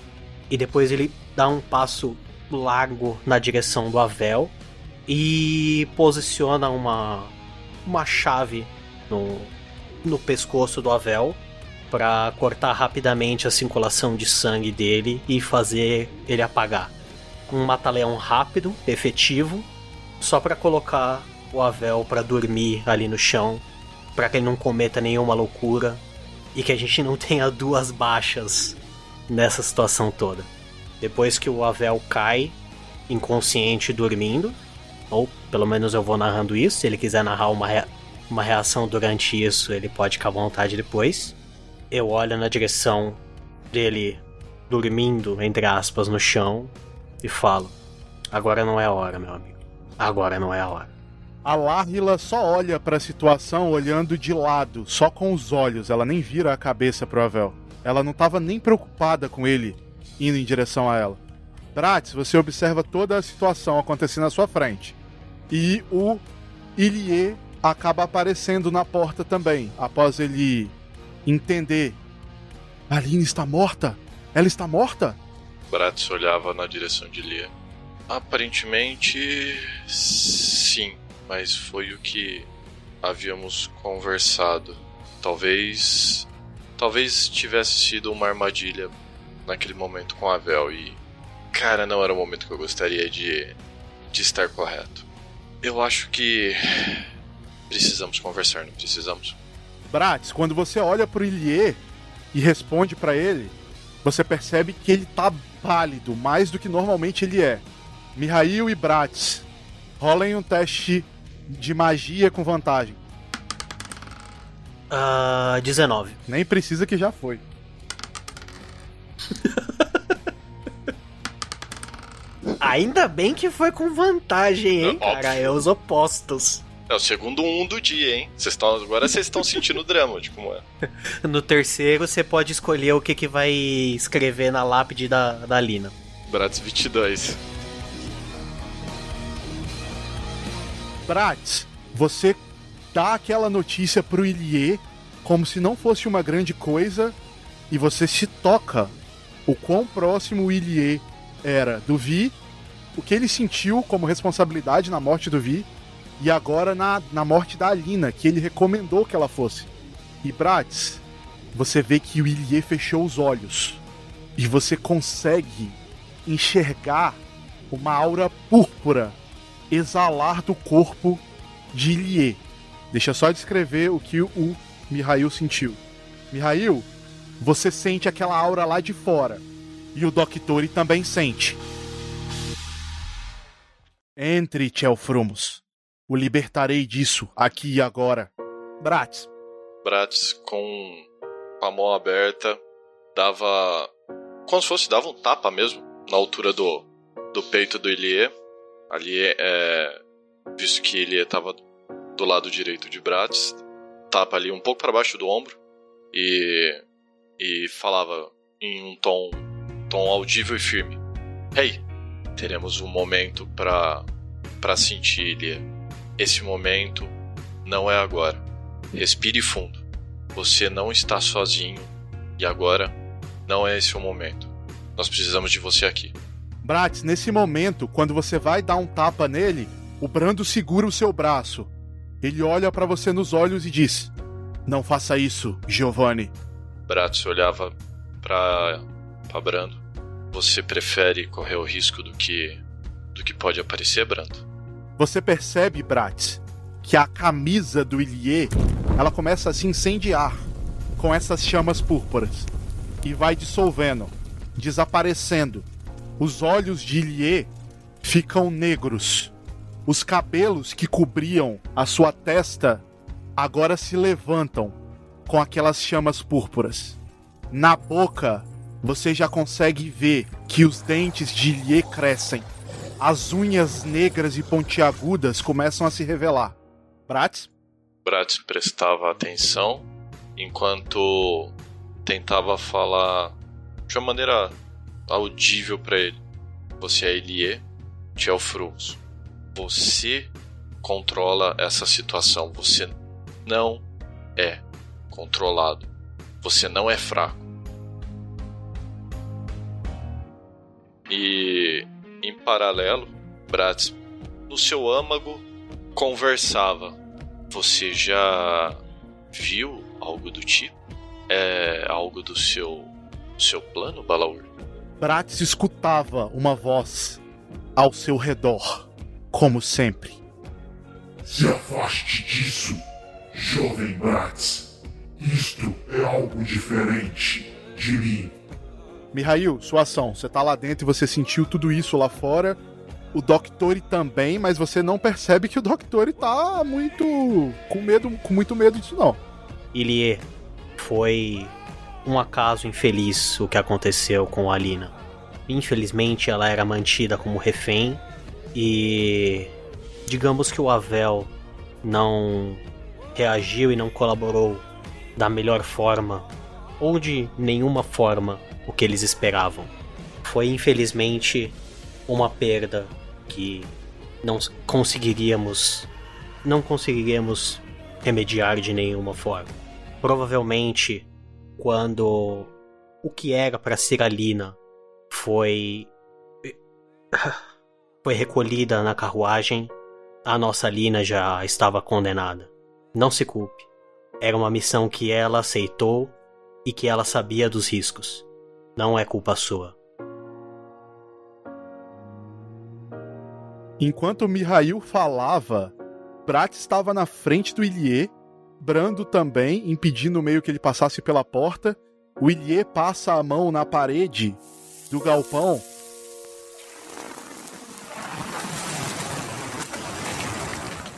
e depois ele dá um passo largo na direção do Avel e posiciona uma uma chave no, no pescoço do Avel para cortar rapidamente a circulação de sangue dele e fazer ele apagar. Um mata-leão rápido, efetivo, só para colocar o Avel para dormir ali no chão, para que ele não cometa nenhuma loucura e que a gente não tenha duas baixas nessa situação toda. Depois que o Avel cai, inconsciente dormindo, ou pelo menos eu vou narrando isso, se ele quiser narrar uma, rea uma reação durante isso, ele pode ficar à vontade depois. Eu olho na direção dele dormindo, entre aspas, no chão e falo: Agora não é a hora, meu amigo. Agora não é a hora. A Lárgila só olha para a situação olhando de lado, só com os olhos, ela nem vira a cabeça pro Avel. Ela não estava nem preocupada com ele indo em direção a ela. Bratis, você observa toda a situação acontecendo à sua frente. E o Ilie acaba aparecendo na porta também, após ele entender. Aline está morta? Ela está morta? Bratis olhava na direção de Lia. Aparentemente, sim, mas foi o que havíamos conversado. Talvez. Talvez tivesse sido uma armadilha naquele momento com a Vel e. Cara, não era o momento que eu gostaria de, de estar correto. Eu acho que. Precisamos conversar, não precisamos? Bratis, quando você olha pro Ilie e responde para ele, você percebe que ele tá pálido, mais do que normalmente ele é. Mihail e Bratis, rolem um teste de magia com vantagem. Uh, 19. Nem precisa que já foi. Ainda bem que foi com vantagem, hein, É cara? óbvio. É os opostos. É o segundo um do dia, hein? Vocês estão agora vocês estão sentindo o drama de como é. No terceiro, você pode escolher o que, que vai escrever na lápide da, da Lina. Bratis 22. Bratis, você dá aquela notícia pro Ilie como se não fosse uma grande coisa e você se toca o quão próximo o Ilie era do Vi, o que ele sentiu como responsabilidade na morte do Vi e agora na, na morte da Alina, que ele recomendou que ela fosse. E Bratis, você vê que o Ilie fechou os olhos e você consegue enxergar uma aura púrpura exalar do corpo de Ilie. Deixa eu só descrever o que o Mihail sentiu. Mihail, você sente aquela aura lá de fora. E o Doctori também sente. Entre, Tchelfrumos. O libertarei disso, aqui e agora. Bratis, Bratis com a mão aberta dava. Como se fosse dava um tapa mesmo na altura do, do peito do Ilie. Ali é. Visto que Ilie estava do lado direito de Bratis, tapa ali um pouco para baixo do ombro e. e falava em um tom, tom audível e firme: Hey, teremos um momento para sentir Ilie. Esse momento não é agora. Respire fundo. Você não está sozinho e agora não é esse o momento. Nós precisamos de você aqui. Bratis, nesse momento, quando você vai dar um tapa nele, o Brando segura o seu braço. Ele olha pra você nos olhos e diz: Não faça isso, Giovanni. Bratis olhava para para Brando. Você prefere correr o risco do que do que pode aparecer, Brando? Você percebe, Bratis, que a camisa do Ilie, ela começa a se incendiar com essas chamas púrpuras e vai dissolvendo, desaparecendo. Os olhos de Ilie ficam negros. Os cabelos que cobriam a sua testa agora se levantam com aquelas chamas púrpuras. Na boca, você já consegue ver que os dentes de Ilie crescem. As unhas negras e pontiagudas começam a se revelar. Bratis? Bratis prestava atenção enquanto tentava falar de uma maneira audível para ele. Você é Elie Tchelfrus. Você controla essa situação. Você não é controlado. Você não é fraco. E em paralelo, Bratis, no seu âmago, conversava. Você já viu algo do tipo? É algo do seu seu plano, Balaur? Bratis escutava uma voz ao seu redor, como sempre. Se afaste disso, jovem Bratz. Isto é algo diferente de mim. Mihail, sua ação. Você tá lá dentro e você sentiu tudo isso lá fora. O Doctori também, mas você não percebe que o Doctori tá muito com medo, com muito medo disso não. Ilie, foi um acaso infeliz o que aconteceu com a Alina. Infelizmente, ela era mantida como refém E digamos que o Avel não reagiu e não colaborou da melhor forma, ou de nenhuma forma, o que eles esperavam. Foi infelizmente uma perda que não conseguiríamos não conseguiríamos remediar de nenhuma forma. Provavelmente quando o que era para ser a Lina foi foi recolhida na carruagem, a nossa Lina já estava condenada. Não se culpe. Era uma missão que ela aceitou e que ela sabia dos riscos. Não é culpa sua. Enquanto Mihail falava, Brat estava na frente do Ilie, Brando também, impedindo meio que ele passasse pela porta. O Ilie passa a mão na parede do galpão.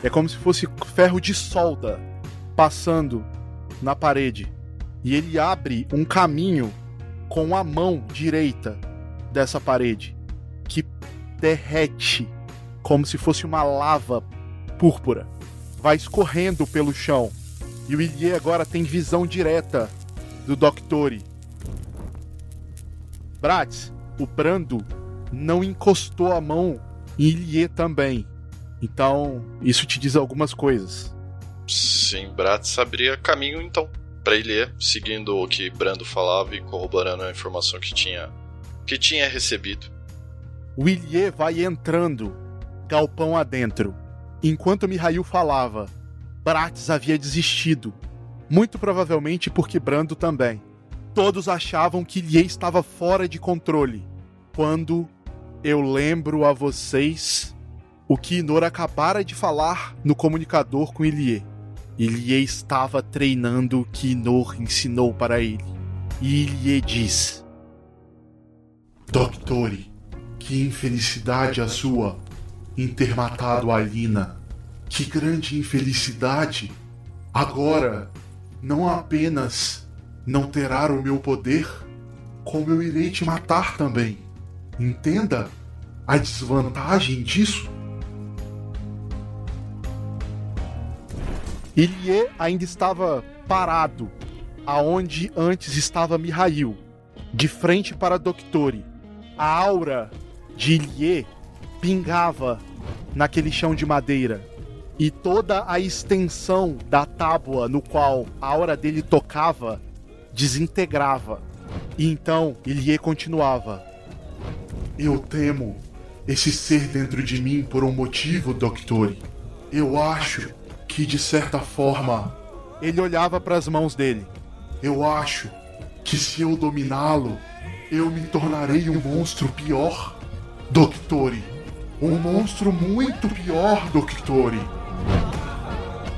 É como se fosse ferro de solda passando na parede. E ele abre um caminho com a mão direita dessa parede que derrete como se fosse uma lava púrpura. Vai escorrendo pelo chão. E o Ilie agora tem visão direta do Doctori. Bratz, o Brando não encostou a mão em Ilie também. Então, isso te diz algumas coisas. Sim, Bratz abriria caminho então para Ilie, seguindo o que Brando falava e corroborando a informação que tinha que tinha recebido. O Ilie vai entrando galpão adentro. Enquanto Mihail falava, Bratz havia desistido, muito provavelmente porque Brando também. Todos achavam que Ilie estava fora de controle. Quando eu lembro a vocês o que Inor acabara de falar no comunicador com Ilie. Ilie estava treinando o que Inor ensinou para ele. E Ilie diz: Doctore, que infelicidade a sua em ter matado a Alina. Que grande infelicidade! Agora, não apenas não terá o meu poder, como eu irei te matar também. Entenda a desvantagem disso? Ilie ainda estava parado, aonde antes estava Mihail, de frente para Doctori. A aura de Ilie pingava naquele chão de madeira. E toda a extensão da tábua no qual a aura dele tocava desintegrava. E então Ilie continuava: Eu temo esse ser dentro de mim por um motivo, Doctor. Eu acho que de certa forma. Ele olhava para as mãos dele. Eu acho que se eu dominá-lo, eu me tornarei um monstro pior. Doctore, um monstro muito pior, Doctore.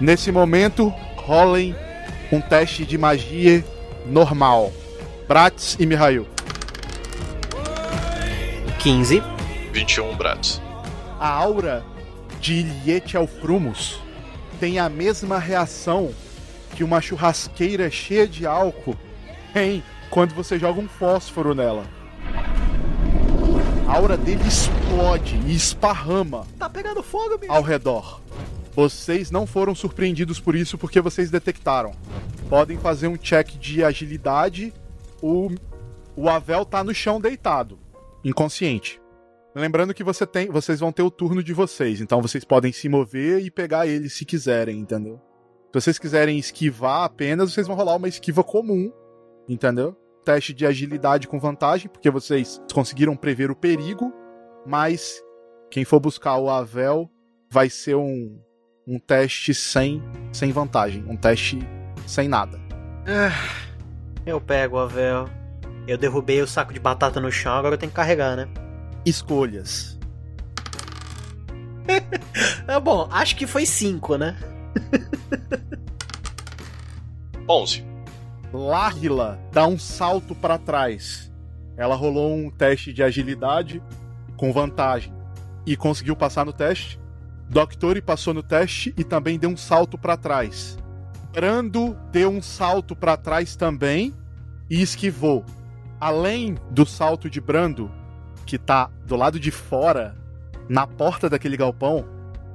Nesse momento, rolem um teste de magia normal. Bratz e Mihail. 15. 21 Bratz. A aura de Iliete Alfrumus tem a mesma reação que uma churrasqueira cheia de álcool tem quando você joga um fósforo nela. A aura dele explode e esparrama. Tá pegando fogo, bicho. Ao redor. Vocês não foram surpreendidos por isso porque vocês detectaram. Podem fazer um check de agilidade. O, o Avel tá no chão deitado, inconsciente. Lembrando que você tem, vocês vão ter o turno de vocês, então vocês podem se mover e pegar ele se quiserem, entendeu? Se vocês quiserem esquivar apenas, vocês vão rolar uma esquiva comum, entendeu? teste de agilidade com vantagem, porque vocês conseguiram prever o perigo, mas quem for buscar o Avel vai ser um, um teste sem, sem vantagem, um teste sem nada. Ah, eu pego o Avel. Eu derrubei o saco de batata no chão, agora eu tenho que carregar, né? Escolhas. é bom, acho que foi 5, né? 11. Lárgila dá um salto para trás. Ela rolou um teste de agilidade com vantagem e conseguiu passar no teste. Doctori passou no teste e também deu um salto para trás. Brando deu um salto para trás também e esquivou. Além do salto de Brando, que tá do lado de fora, Na porta daquele galpão,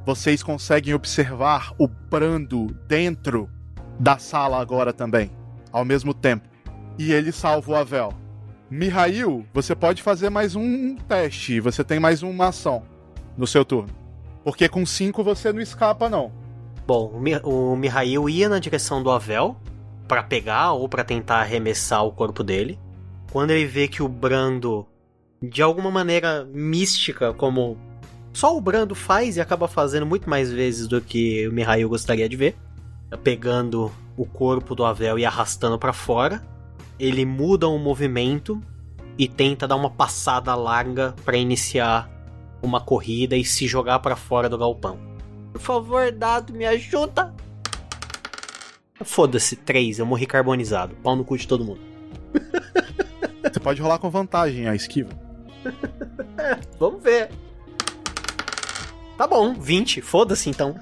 vocês conseguem observar o Brando dentro da sala agora também, ao mesmo tempo. E ele salva o Avel. Mihail, você pode fazer mais um teste. Você tem mais uma ação no seu turno. Porque com cinco você não escapa, não. Bom, o Mihail ia na direção do Avel para pegar ou para tentar arremessar o corpo dele. Quando ele vê que o Brando, de alguma maneira mística, como só o Brando faz e acaba fazendo muito mais vezes do que o Mihail gostaria de ver, pegando o corpo do Avel e arrastando para fora, ele muda o movimento e tenta dar uma passada larga para iniciar uma corrida e se jogar para fora do galpão. Por favor, dado, me ajuda. Foda-se, três, eu morri carbonizado. Pau no cu de todo mundo. Você pode rolar com vantagem a esquiva. é, vamos ver. Tá bom, 20, foda-se então.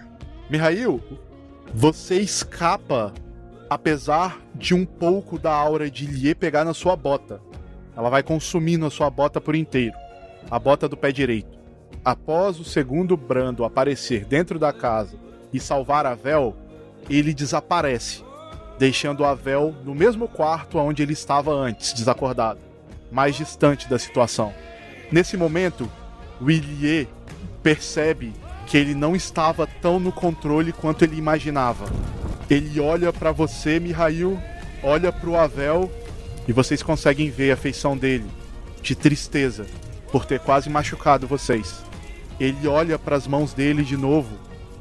Mihail, você escapa apesar de um pouco da aura de Lie pegar na sua bota. Ela vai consumindo a sua bota por inteiro. A bota do pé direito. Após o segundo Brando aparecer dentro da casa e salvar a Vel, ele desaparece, deixando a Vel no mesmo quarto onde ele estava antes, desacordado, mais distante da situação. Nesse momento, Willier percebe que ele não estava tão no controle quanto ele imaginava. Ele olha para você, Mihail, olha para o Avel e vocês conseguem ver a feição dele de tristeza por ter quase machucado vocês. Ele olha para as mãos dele de novo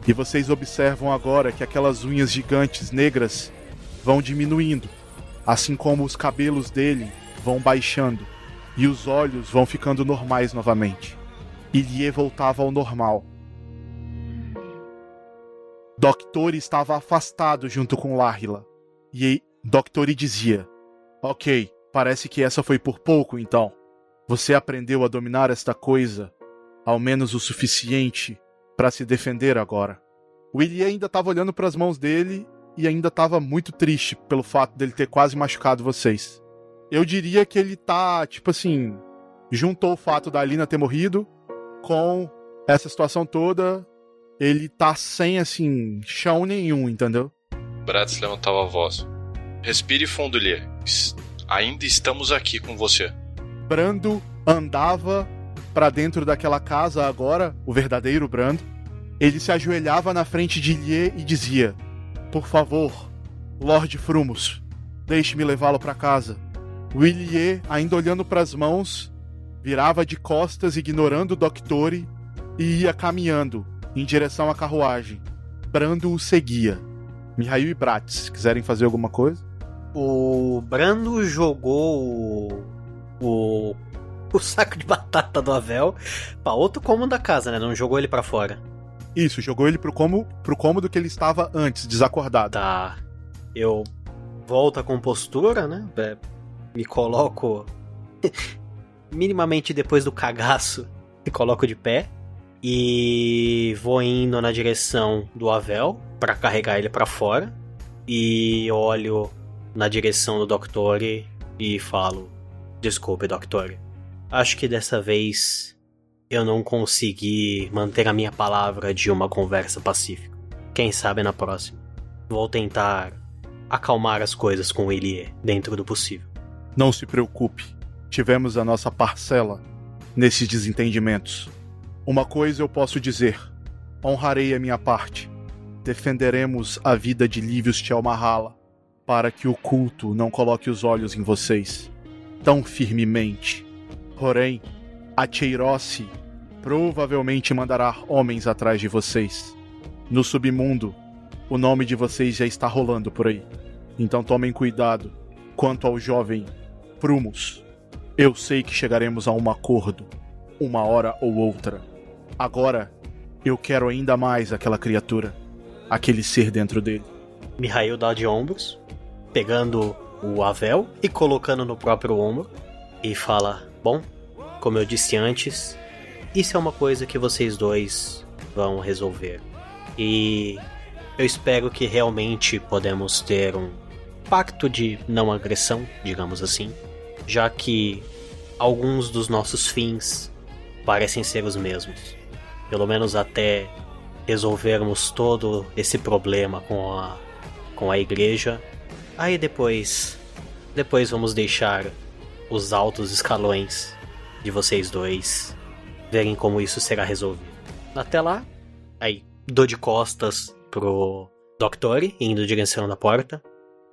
e vocês observam agora que aquelas unhas gigantes negras vão diminuindo, assim como os cabelos dele vão baixando e os olhos vão ficando normais novamente. Ilie voltava ao normal. Doctor estava afastado junto com Lahila. E Doctor dizia: Ok, parece que essa foi por pouco então. Você aprendeu a dominar esta coisa, ao menos o suficiente para se defender agora. Willie ainda estava olhando para as mãos dele e ainda estava muito triste pelo fato dele ter quase machucado vocês. Eu diria que ele tá, tipo assim, juntou o fato da Alina ter morrido com essa situação toda ele tá sem, assim, chão nenhum, entendeu? Bratz levantava a voz. Respire fundo, Lê. Ainda estamos aqui com você. Brando andava para dentro daquela casa agora, o verdadeiro Brando. Ele se ajoelhava na frente de Lhe e dizia: Por favor, Lord Frumos, deixe-me levá-lo para casa. Willie, ainda olhando para as mãos, virava de costas, ignorando o Doctore, e ia caminhando, em direção à carruagem. Brando o seguia. Mihail e Bratz, quiserem fazer alguma coisa? O Brando jogou o, o, o saco de batata do Avel para outro cômodo da casa, né? Não jogou ele para fora. Isso, jogou ele pro cômodo, pro cômodo que ele estava antes, desacordado. Tá. Eu volto à compostura, né? É, me coloco minimamente depois do cagaço, me coloco de pé e vou indo na direção do Avel para carregar ele para fora e olho na direção do Doctore e falo: Desculpe, Doctore. Acho que dessa vez eu não consegui manter a minha palavra de uma conversa pacífica. Quem sabe na próxima. Vou tentar acalmar as coisas com ele dentro do possível. Não se preocupe. Tivemos a nossa parcela nesses desentendimentos. Uma coisa eu posso dizer: honrarei a minha parte. Defenderemos a vida de Livius Tchelmahala para que o culto não coloque os olhos em vocês tão firmemente. Porém, a Cheirossi provavelmente mandará homens atrás de vocês. No submundo, o nome de vocês já está rolando por aí. Então tomem cuidado quanto ao jovem Prumus. Eu sei que chegaremos a um acordo, uma hora ou outra. Agora, eu quero ainda mais aquela criatura. Aquele ser dentro dele. Mihail dá de ombros, pegando o Avel e colocando no próprio ombro. E fala: Bom, como eu disse antes, isso é uma coisa que vocês dois vão resolver. E eu espero que realmente podemos ter um pacto de não agressão, digamos assim, já que alguns dos nossos fins parecem ser os mesmos. Pelo menos até resolvermos todo esse problema com a com a igreja. Aí depois depois vamos deixar os altos escalões de vocês dois verem como isso será resolvido. Até lá, aí dou de costas pro Doctor indo em direção da porta.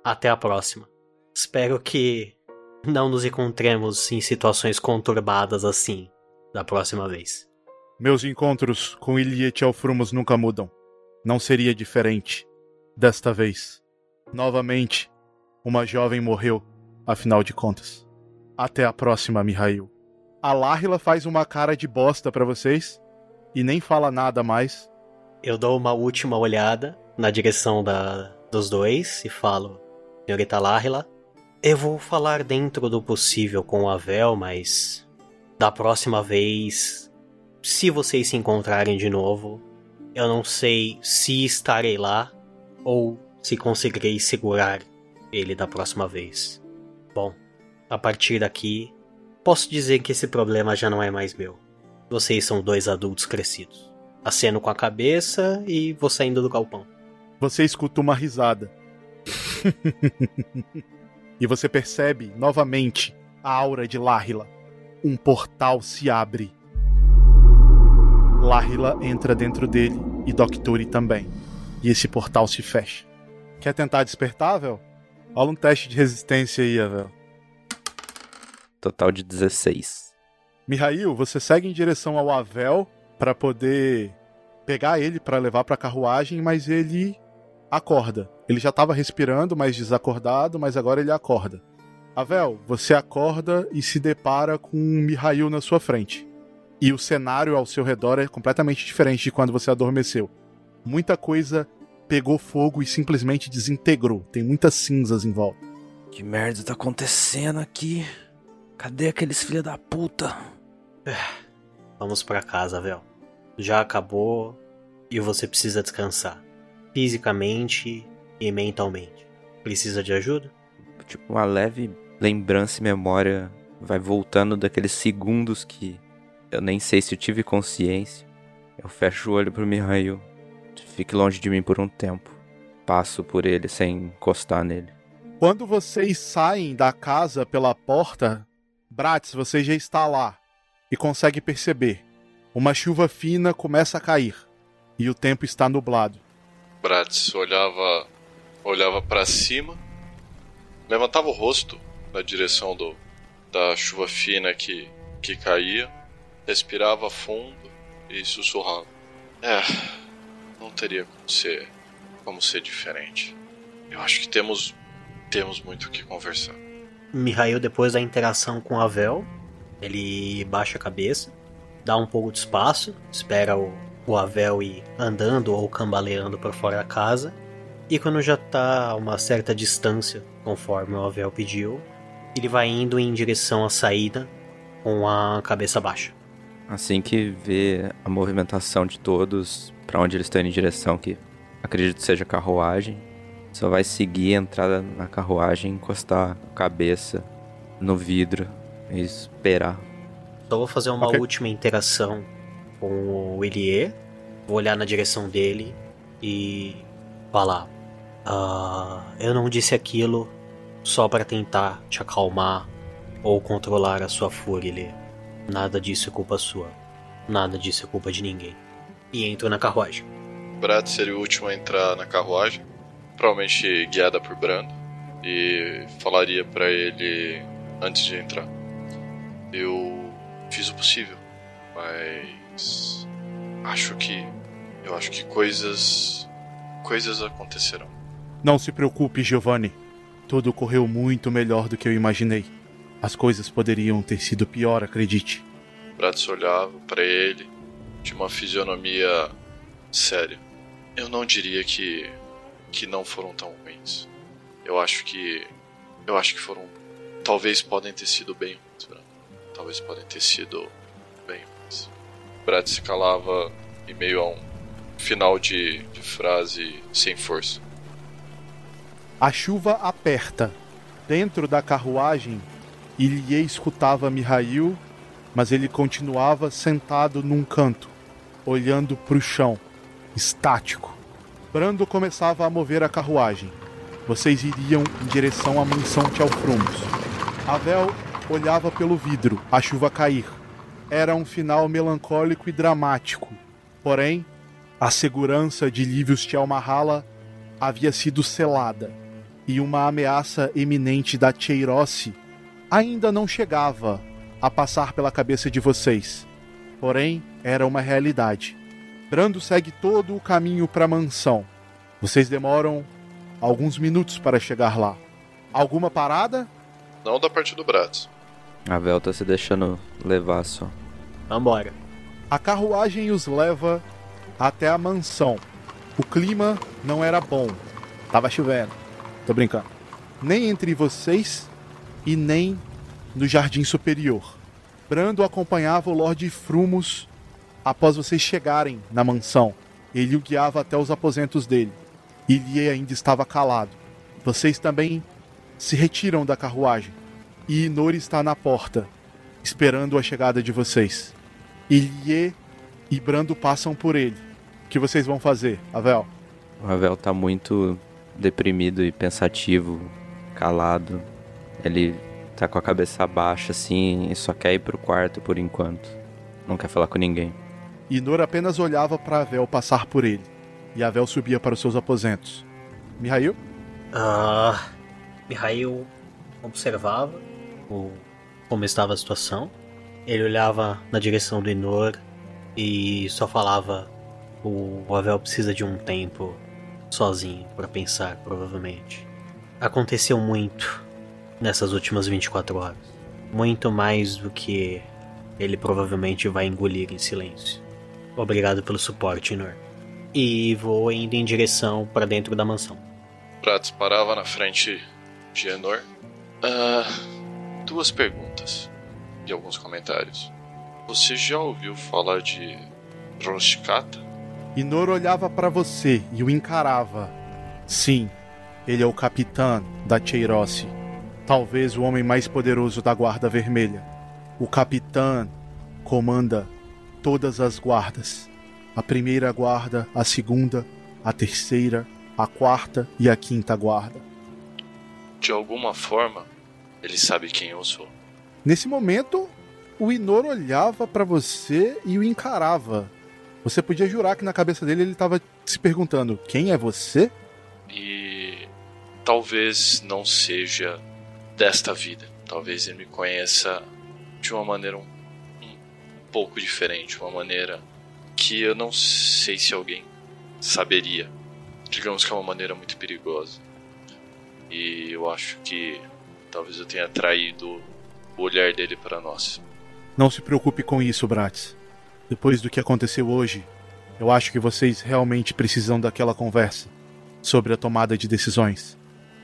Até a próxima. Espero que não nos encontremos em situações conturbadas assim da próxima vez. Meus encontros com Iliet Alfrumos nunca mudam. Não seria diferente desta vez. Novamente, uma jovem morreu, afinal de contas. Até a próxima, Mihail. A Láhila faz uma cara de bosta para vocês e nem fala nada mais. Eu dou uma última olhada na direção da, dos dois e falo: Senhorita Láhila, eu vou falar dentro do possível com a Vel, mas da próxima vez, se vocês se encontrarem de novo, eu não sei se estarei lá ou se conseguirei segurar ele da próxima vez. Bom, a partir daqui, posso dizer que esse problema já não é mais meu. Vocês são dois adultos crescidos. Aceno com a cabeça e vou saindo do galpão. Você escuta uma risada. e você percebe novamente a aura de Láhila. Um portal se abre. Láhila entra dentro dele e Docturi também. E esse portal se fecha. Quer tentar despertar, Vel? Rola um teste de resistência aí, Vel. Total de 16. Mihail, você segue em direção ao Avel para poder pegar ele para levar para a carruagem, mas ele acorda. Ele já estava respirando, mas desacordado, mas agora ele acorda. Avel, você acorda e se depara com um Mihail na sua frente. E o cenário ao seu redor é completamente diferente de quando você adormeceu. Muita coisa pegou fogo e simplesmente desintegrou. Tem muitas cinzas em volta. Que merda tá acontecendo aqui? Cadê aqueles filha da puta? Vamos para casa, Vel. Já acabou e você precisa descansar. Fisicamente e mentalmente. Precisa de ajuda? Tipo, uma leve lembrança e memória vai voltando daqueles segundos que eu nem sei se eu tive consciência. Eu fecho o olho pro Mihail. Fique longe de mim por um tempo. Passo por ele sem encostar nele. Quando vocês saem da casa pela porta, Bratz, você já está lá e consegue perceber. Uma chuva fina começa a cair e o tempo está nublado. Bratz olhava olhava para cima, levantava o rosto na direção do da chuva fina que que caía, respirava fundo e sussurrava: "É, não teria como ser como ser diferente. Eu acho que temos temos muito o que conversar." Mihail, depois da interação com a Vel, ele baixa a cabeça, dá um pouco de espaço, espera o, o Avel ir andando ou cambaleando para fora da casa. E quando já está a uma certa distância, conforme o Avel pediu, ele vai indo em direção à saída com a cabeça baixa. Assim que vê a movimentação de todos, para onde eles estão indo em direção, que acredito seja carruagem, só vai seguir a entrada na carruagem, encostar a cabeça no vidro e esperar. Só vou fazer uma Ok. última interação com o Elie. Vou olhar na direção dele e falar: "Ah, Eu não disse aquilo só para tentar te acalmar ou controlar a sua fúria, Elie. Nada disso é culpa sua. Nada disso é culpa de ninguém. E entro na carruagem. Brad seria o último a entrar na carruagem, provavelmente guiada por Brando, e falaria pra ele antes de entrar: Eu fiz o possível, mas acho que eu acho que coisas coisas acontecerão. Não se preocupe, Giovanni. Tudo correu muito melhor do que eu imaginei. As coisas poderiam ter sido pior, acredite. Brad olhava pra ele de uma fisionomia séria. Eu não diria que que não foram tão ruins. Eu acho que eu acho que foram talvez podem ter sido bem ruins, Brad. Talvez podem ter sido bem ruins. Brad se calava em meio a um final de, de frase sem força. A chuva aperta. Dentro da carruagem, Ilie escutava Mihail, mas ele continuava sentado num canto, olhando para o chão, estático. Brando começava a mover a carruagem. Vocês iriam em direção à mansão Tchalfrumos. Avel olhava pelo vidro, a chuva cair. Era um final melancólico e dramático. Porém, a segurança de Livius Tchalmahala havia sido selada, e uma ameaça eminente da Cheirossi ainda não chegava a passar pela cabeça de vocês. Porém, era uma realidade. Brando segue todo o caminho para a mansão. Vocês demoram alguns minutos para chegar lá. Alguma parada? Não da parte do Bratz. A Vel tá se deixando levar só. Vambora. A carruagem os leva até a mansão. O clima não era bom. Tava chovendo. Tô brincando. Nem entre vocês e nem no jardim superior. Brando acompanhava o Lorde Frumos após vocês chegarem na mansão. Ele o guiava até os aposentos dele. Ilie ainda estava calado. Vocês também se retiram da carruagem. E Inori está na porta, esperando a chegada de vocês. Ilie e Brando passam por ele. O que vocês vão fazer, Avel? O Avel tá muito deprimido e pensativo, calado. Ele tá com a cabeça baixa assim e só quer ir pro quarto por enquanto. Não quer falar com ninguém. Inor apenas olhava para Avel passar por ele. E Avel subia para os seus aposentos. Mihail? Ah. Mihail observava o, como estava a situação. Ele olhava na direção do Inor e só falava: o Avel precisa de um tempo sozinho para pensar, provavelmente. Aconteceu muito nessas últimas 24 horas. Muito mais do que ele provavelmente vai engolir em silêncio. Obrigado pelo suporte, Inor. E vou indo em direção para dentro da mansão. Bratz parava na frente de Enor. Ah, duas perguntas e alguns comentários. Você já ouviu falar de Roshkata? Inor olhava para você e o encarava. Sim, ele é o capitão da Cheirossi. Talvez o homem mais poderoso da Guarda Vermelha. O capitão comanda todas as guardas. A primeira guarda, a segunda, a terceira, a quarta e a quinta guarda. De alguma forma, ele sabe quem eu sou. Nesse momento, o Inor olhava para você e o encarava. Você podia jurar que na cabeça dele ele estava se perguntando: quem é você? E talvez não seja desta vida. Talvez ele me conheça de uma maneira um, pouco diferente, uma maneira que eu não sei se alguém saberia. Digamos que é uma maneira muito perigosa. E eu acho que talvez eu tenha traído o olhar dele para nós. Não se preocupe com isso, Bratz. Depois do que aconteceu hoje, eu acho que vocês realmente precisam daquela conversa sobre a tomada de decisões.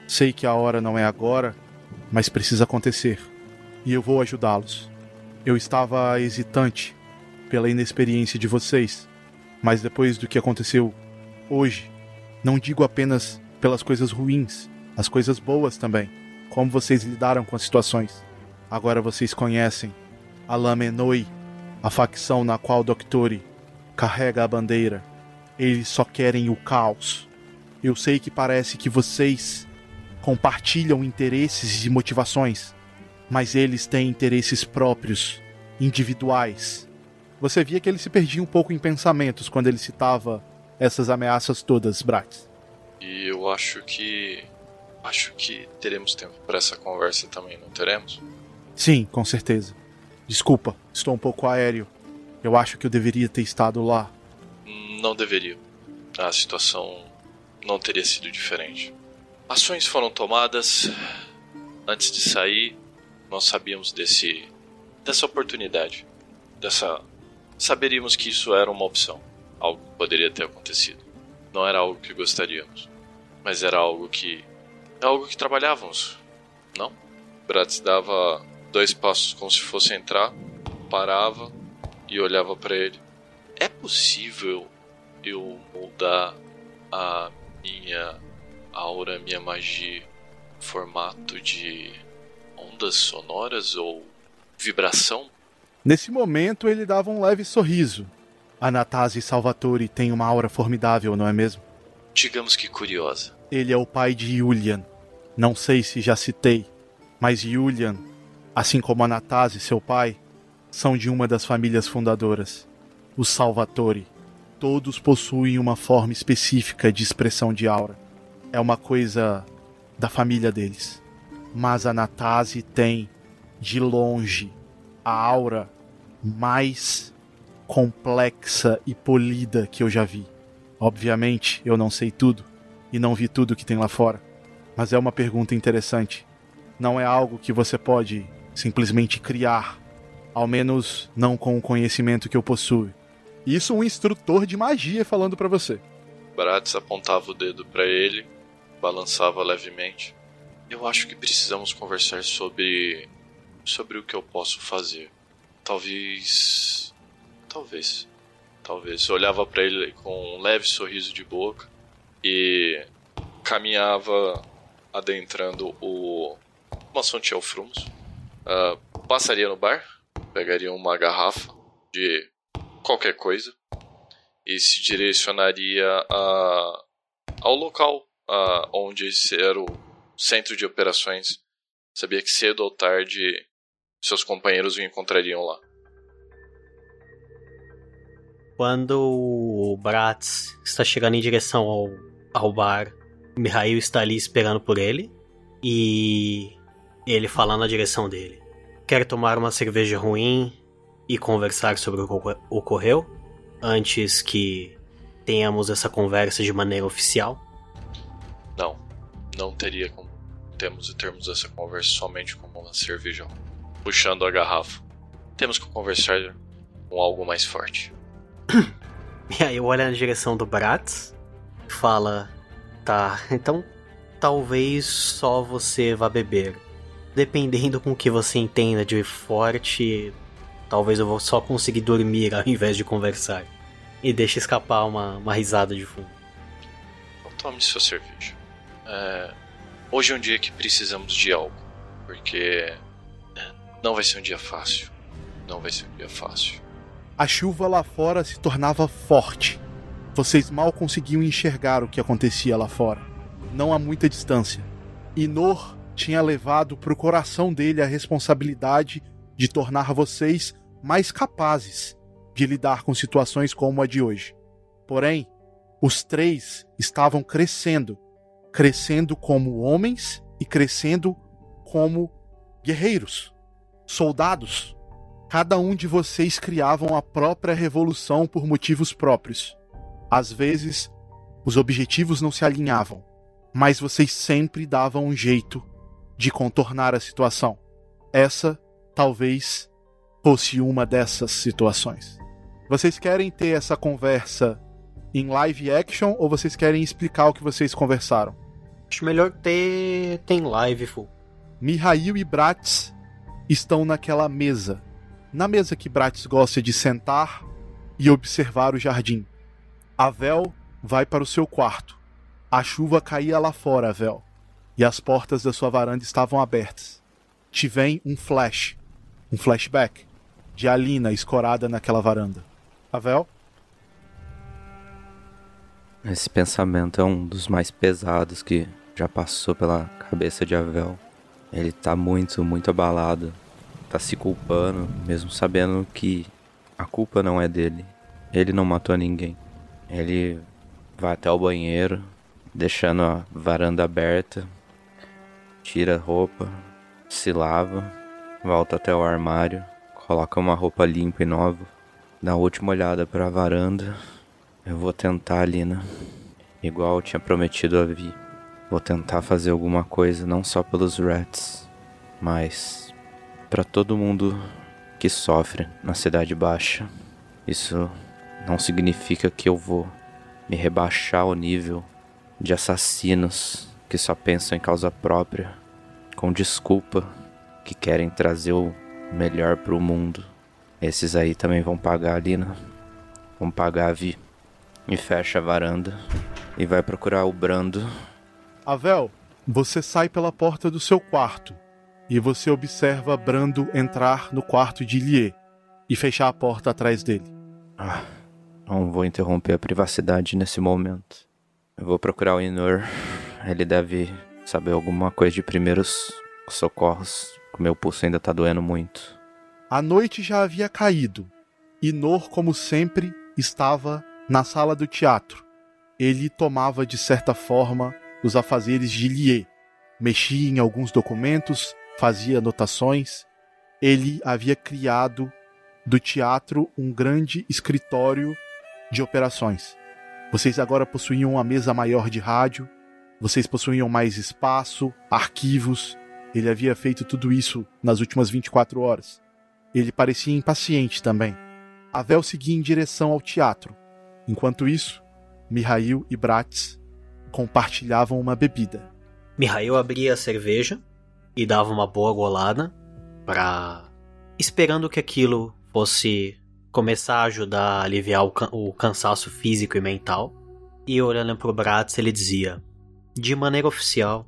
Sei que a hora não é agora, mas precisa acontecer. E eu vou ajudá-los. Eu estava hesitante pela inexperiência de vocês, mas depois do que aconteceu hoje, não digo apenas pelas coisas ruins, as coisas boas também, como vocês lidaram com as situações. Agora vocês conhecem a Lamenoi, a facção na qual Doctori carrega a bandeira. Eles só querem o caos. Eu sei que parece que vocês compartilham interesses e motivações, mas eles têm interesses próprios, individuais. Você via que ele se perdia um pouco em pensamentos quando ele citava essas ameaças todas, Bratz. E eu acho que. Acho que teremos tempo para essa conversa também, não teremos? Sim, com certeza. Desculpa, estou um pouco aéreo. Eu acho que eu deveria ter estado lá. Não deveria. A situação não teria sido diferente. Ações foram tomadas. Antes de sair, nós sabíamos desse dessa oportunidade, dessa saberíamos que isso era uma opção, algo que poderia ter acontecido. Não era algo que gostaríamos, mas era algo que algo que trabalhávamos, não? Bratz dava dois passos como se fosse entrar, parava e olhava para ele. É possível eu moldar a minha aura, minha magia, formato de ondas sonoras ou vibração? Nesse momento ele dava um leve sorriso. Anatase Salvatore tem uma aura formidável, não é mesmo? Digamos que curiosa. Ele é o pai de Julian. Não sei se já citei, mas Julian, assim como Anatase, seu pai, são de uma das famílias fundadoras, os Salvatore. Todos possuem uma forma específica de expressão de aura. É uma coisa da família deles. Mas Anatase tem, de longe, a aura mais complexa e polida que eu já vi. Obviamente, eu não sei tudo e não vi tudo que tem lá fora, mas é uma pergunta interessante. Não é algo que você pode simplesmente criar, ao menos não com o conhecimento que eu possuo. Isso um instrutor de magia falando para você. Bratz apontava o dedo para ele, balançava levemente. Eu acho que precisamos conversar sobre sobre o que eu posso fazer. Talvez talvez talvez eu olhava para ele com um leve sorriso de boca e caminhava adentrando o maçã Frumos. Uh, passaria no bar, pegaria uma garrafa de qualquer coisa e se direcionaria a, ao local a, onde era o centro de operações. Sabia que cedo ou tarde seus companheiros o encontrariam lá. Quando o Bratz está chegando em direção ao, ao bar, Mihail está ali esperando por ele e ele fala na direção dele. Quer tomar uma cerveja ruim e conversar sobre o que ocorreu antes que tenhamos essa conversa de maneira oficial? Não, não teria como temos e termos essa conversa somente com uma cerveja. Puxando a garrafa. Temos que conversar com algo mais forte. E aí eu olho na direção do Bratz fala: Tá, então talvez só você vá beber. Dependendo com o que você entenda de forte, talvez eu vou só conseguir dormir ao invés de conversar. E deixa escapar uma, uma risada de fundo. Então, tome sua cerveja. É, hoje é um dia que precisamos de algo. Porque não vai ser um dia fácil. Não vai ser um dia fácil. A chuva lá fora se tornava forte. Vocês mal conseguiam enxergar o que acontecia lá fora. Não a muita distância. Inor tinha levado para o coração dele a responsabilidade de tornar vocês mais capazes de lidar com situações como a de hoje. Porém, os três estavam crescendo crescendo como homens e crescendo como guerreiros, soldados Cada um de vocês criavam a própria revolução por motivos próprios. Às vezes, os objetivos não se alinhavam, mas vocês sempre davam um jeito de contornar a situação. Essa, talvez, fosse uma dessas situações. Vocês querem ter essa conversa em live action ou vocês querem explicar o que vocês conversaram? Acho melhor ter tem live full. Mihail e Bratz estão naquela mesa na mesa que Bratis gosta de sentar e observar o jardim. Avel vai para o seu quarto. A chuva caía lá fora, Avel, e as portas da sua varanda estavam abertas. Te vem um flash, um flashback, de Alina escorada naquela varanda. Avel? Esse pensamento é um dos mais pesados que já passou pela cabeça de Avel. Ele tá muito, muito abalado tá se culpando, mesmo sabendo que a culpa não é dele. Ele não matou ninguém. Ele vai até o banheiro, deixando a varanda aberta, tira a roupa, se lava, volta até o armário, coloca uma roupa limpa e nova, dá a última olhada para a varanda. Eu vou tentar, Lina, igual eu tinha prometido a Vi. Vou tentar fazer alguma coisa não só pelos Rats, mas para todo mundo que sofre na Cidade Baixa. Isso não significa que eu vou me rebaixar ao nível de assassinos que só pensam em causa própria, com desculpa, que querem trazer o melhor para o mundo. Esses aí também vão pagar ali, né? Vão pagar a Vi. E fecha a varanda e vai procurar o Brando. Avel, você sai pela porta do seu quarto e você observa Brando entrar no quarto de Lie e fechar a porta atrás dele. Ah, Não vou interromper a privacidade nesse momento. Eu vou procurar o Inor. Ele deve saber alguma coisa de primeiros socorros. O meu pulso ainda tá doendo muito. A noite já havia caído. Inor, como sempre, estava na sala do teatro. Ele tomava, de certa forma, os afazeres de Lier. Mexia em alguns documentos, fazia anotações. Ele havia criado do teatro um grande escritório de operações. Vocês agora possuíam uma mesa maior de rádio, vocês possuíam mais espaço, arquivos. Ele havia feito tudo isso nas últimas 24 horas. Ele parecia impaciente também. Avel seguia em direção ao teatro. Enquanto isso, Mihail e Bratz compartilhavam uma bebida. Mihail abria a cerveja e dava uma boa golada para esperando que aquilo fosse começar a ajudar a aliviar o, can o cansaço físico e mental. E olhando pro Bratz, ele dizia: De maneira oficial,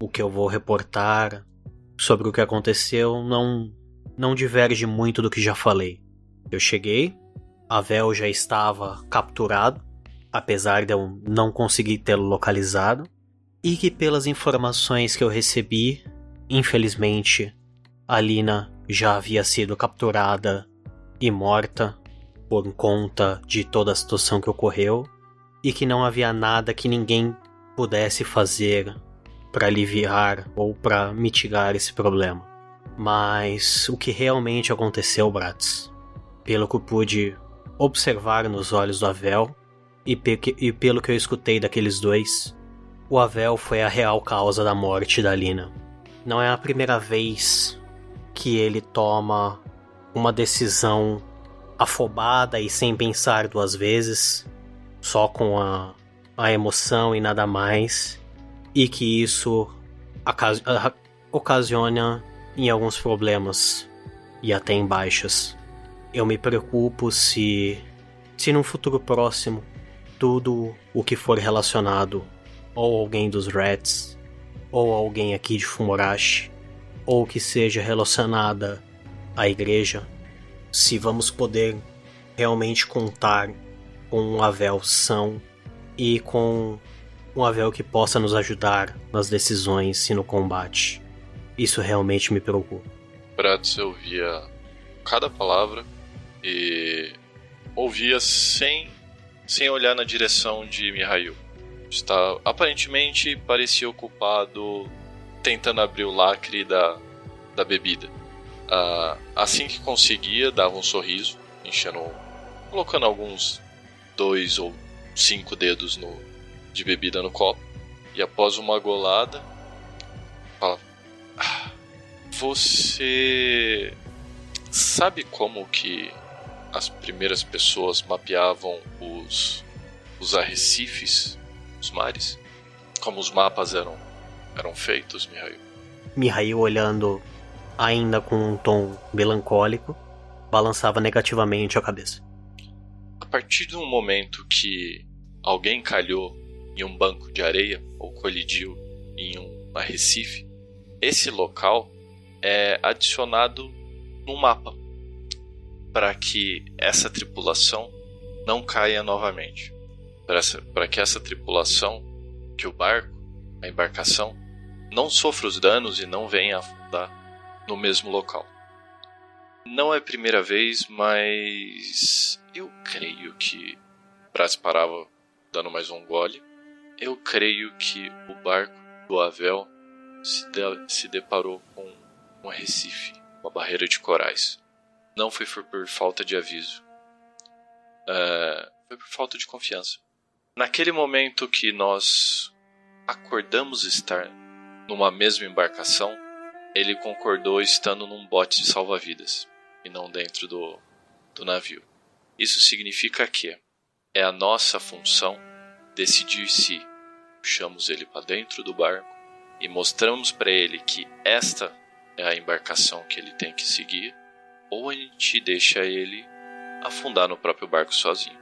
o que eu vou reportar sobre o que aconteceu não, não diverge muito do que já falei. Eu cheguei, a Vel já estava capturado, apesar de eu não conseguir tê-lo localizado, e que pelas informações que eu recebi, infelizmente, a Lina já havia sido capturada e morta por conta de toda a situação que ocorreu e que não havia nada que ninguém pudesse fazer para aliviar ou para mitigar esse problema. Mas o que realmente aconteceu, Bratz, pelo que pude observar nos olhos do Avel e, pe e pelo que eu escutei daqueles dois, o Avel foi a real causa da morte da Lina. Não é a primeira vez que ele toma uma decisão afobada e sem pensar duas vezes, só com a, a emoção e nada mais, e que isso ocasiona em alguns problemas e até em baixas. Eu me preocupo se, se num futuro próximo, tudo o que for relacionado ou alguém dos Rats, ou alguém aqui de Fumorashi, ou que seja relacionada à igreja, se vamos poder realmente contar com um Avel são e com um Avel que possa nos ajudar nas decisões e no combate. Isso realmente me preocupa. Bratz ouvia cada palavra e ouvia sem, sem olhar na direção de Mihail. Está, aparentemente parecia ocupado tentando abrir o lacre da, da bebida. Uh, assim que conseguia, dava um sorriso, enchendo, colocando alguns dois ou cinco dedos no, de bebida no copo. E após uma golada, fala: ah, Você sabe como que as primeiras pessoas mapeavam os, os arrecifes, os mares? Como os mapas eram, eram feitos, Mihail? Mihail olhando ainda com um tom melancólico, balançava negativamente a cabeça. A partir de um momento que alguém calhou em um banco de areia ou colidiu em um arrecife, esse local é adicionado no mapa para que essa tripulação não caia novamente. Para que essa tripulação, que o barco, a embarcação, não sofra os danos e não venha afundar no mesmo local. Não é a primeira vez, mas eu creio que Brás parava dando mais um gole. Eu creio que o barco do Avel se, de, se deparou com um recife, uma barreira de corais. Não foi por falta de aviso. Uh, foi por falta de confiança. Naquele momento que nós acordamos estar numa mesma embarcação, ele concordou estando num bote de salva-vidas e não dentro do, do navio. Isso significa que é a nossa função decidir se puxamos ele para dentro do barco e mostramos para ele que esta é a embarcação que ele tem que seguir, ou a gente deixa ele afundar no próprio barco sozinho.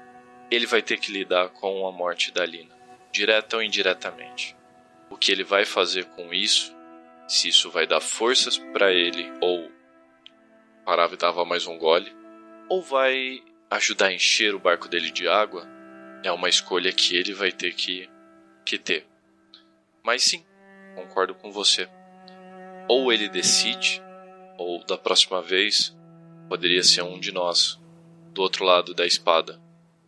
Ele vai ter que lidar com a morte da Lina, direta ou indiretamente. O que ele vai fazer com isso se isso vai dar forças para ele ou parava e dava mais um gole, ou vai ajudar a encher o barco dele de água é uma escolha que ele vai ter que, que ter. Mas sim, concordo com você. Ou ele decide, ou da próxima vez poderia ser um de nós, do outro lado da espada.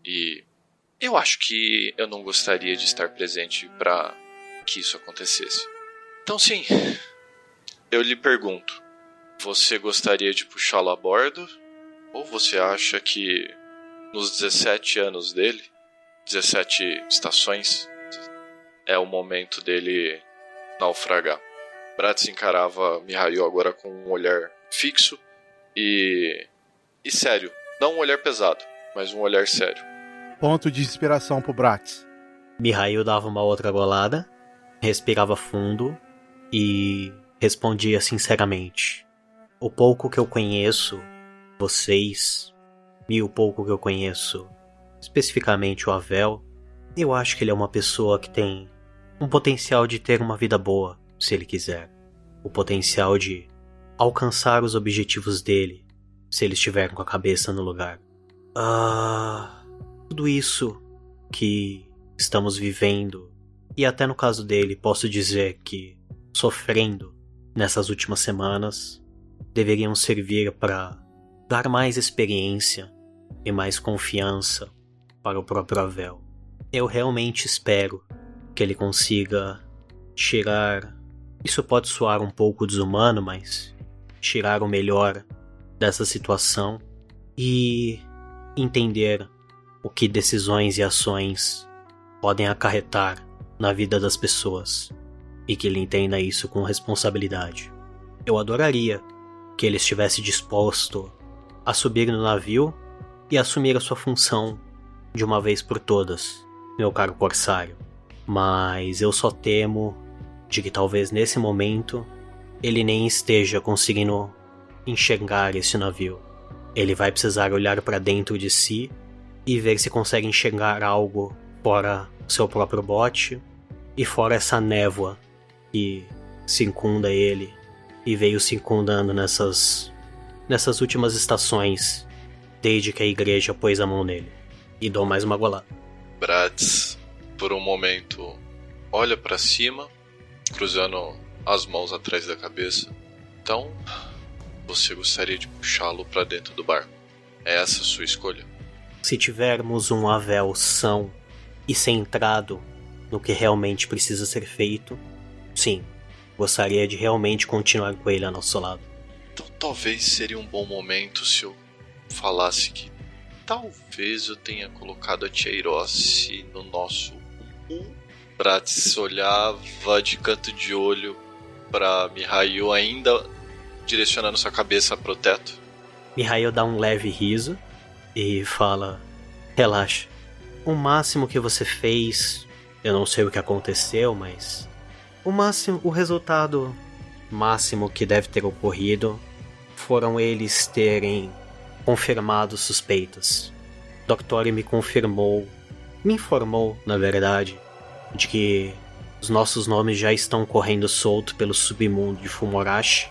E eu acho que eu não gostaria de estar presente para que isso acontecesse. Então, sim, eu lhe pergunto: você gostaria de puxá-lo a bordo? Ou você acha que nos 17 anos dele, 17 estações, é o momento dele naufragar? Bratz encarava Mihail agora com um olhar fixo e. e sério. Não um olhar pesado, mas um olhar sério. Ponto de inspiração pro Bratz. Mihail dava uma outra golada, respirava fundo e respondia sinceramente: O pouco que eu conheço, vocês, e o pouco que eu conheço, especificamente o Avel, eu acho que ele é uma pessoa que tem um potencial de ter uma vida boa, se ele quiser. O potencial de alcançar os objetivos dele, se ele estiver com a cabeça no lugar. Ah, tudo isso que estamos vivendo, e até no caso dele, posso dizer que sofrendo nessas últimas semanas, deveriam servir para dar mais experiência e mais confiança para o próprio Avel. Eu realmente espero que ele consiga tirar. Isso pode soar um pouco desumano, mas tirar o melhor dessa situação e entender o que decisões e ações podem acarretar na vida das pessoas e que ele entenda isso com responsabilidade. Eu adoraria que ele estivesse disposto a subir no navio e assumir a sua função de uma vez por todas, meu caro corsário. Mas eu só temo de que talvez nesse momento ele nem esteja conseguindo enxergar esse navio. Ele vai precisar olhar para dentro de si e ver se consegue enxergar algo fora seu próprio bote e fora essa névoa que circunda ele e veio circundando nessas nessas últimas estações desde que a igreja pôs a mão nele. E dou mais uma golada. Bratz, por um momento, olha para cima, cruzando as mãos atrás da cabeça. Então, você gostaria de puxá-lo para dentro do barco? É essa a sua escolha? Se tivermos um Avel são e centrado no que realmente precisa ser feito, sim, gostaria de realmente continuar com ele ao nosso lado. Então talvez seria um bom momento se eu falasse que talvez eu tenha colocado a Tia Hirossi no nosso um. Bratz olhava de canto de olho para Mihail ainda direcionando sua cabeça pro teto. Mihail dá um leve riso e fala: Relaxa. O máximo que você fez, eu não sei o que aconteceu, mas o máximo, o resultado máximo que deve ter ocorrido foram eles terem confirmado suspeitas. Doctor me confirmou, me informou, na verdade, de que os nossos nomes já estão correndo solto pelo submundo de Fumorashi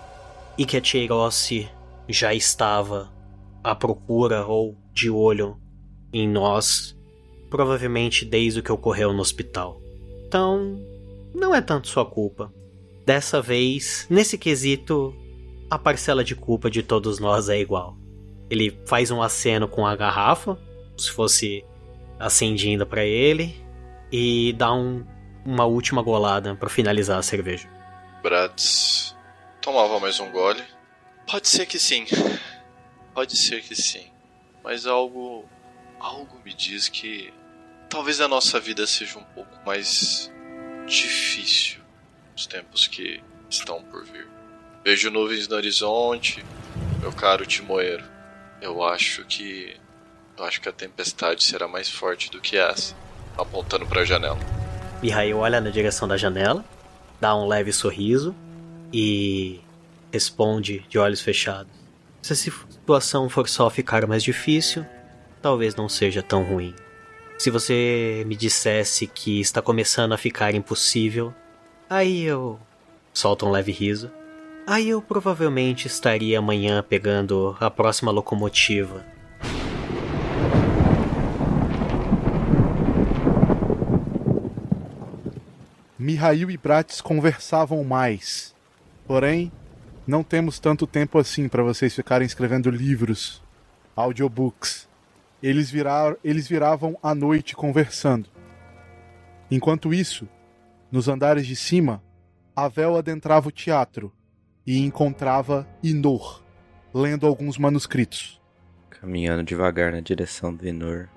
e que a Cheirosi já estava à procura ou de olho em nós, provavelmente desde o que ocorreu no hospital. Então, não é tanto sua culpa. Dessa vez, nesse quesito, a parcela de culpa de todos nós é igual. Ele faz um aceno com a garrafa, se fosse acendendo para ele, e dá um, uma última golada para finalizar a cerveja. Bratz tomava mais um gole. Pode ser que sim. Pode ser que sim. Mas algo. Algo me diz que. Talvez a nossa vida seja um pouco mais difícil nos tempos que estão por vir. Vejo nuvens no horizonte, meu caro Timoeiro. Eu acho que. Eu acho que a tempestade será mais forte do que essa. Apontando para a janela. Mihail olha na direção da janela, dá um leve sorriso e responde de olhos fechados. Se a situação for só ficar mais difícil, talvez não seja tão ruim. Se você me dissesse que está começando a ficar impossível, aí eu. solto um leve riso. Aí eu provavelmente estaria amanhã pegando a próxima locomotiva. Mihail e Bratis conversavam mais. Porém, não temos tanto tempo assim para vocês ficarem escrevendo livros, audiobooks. Eles, eles viravam à noite conversando. Enquanto isso, nos andares de cima, Avel adentrava o teatro e encontrava Inor, lendo alguns manuscritos. Caminhando devagar na direção do Inor,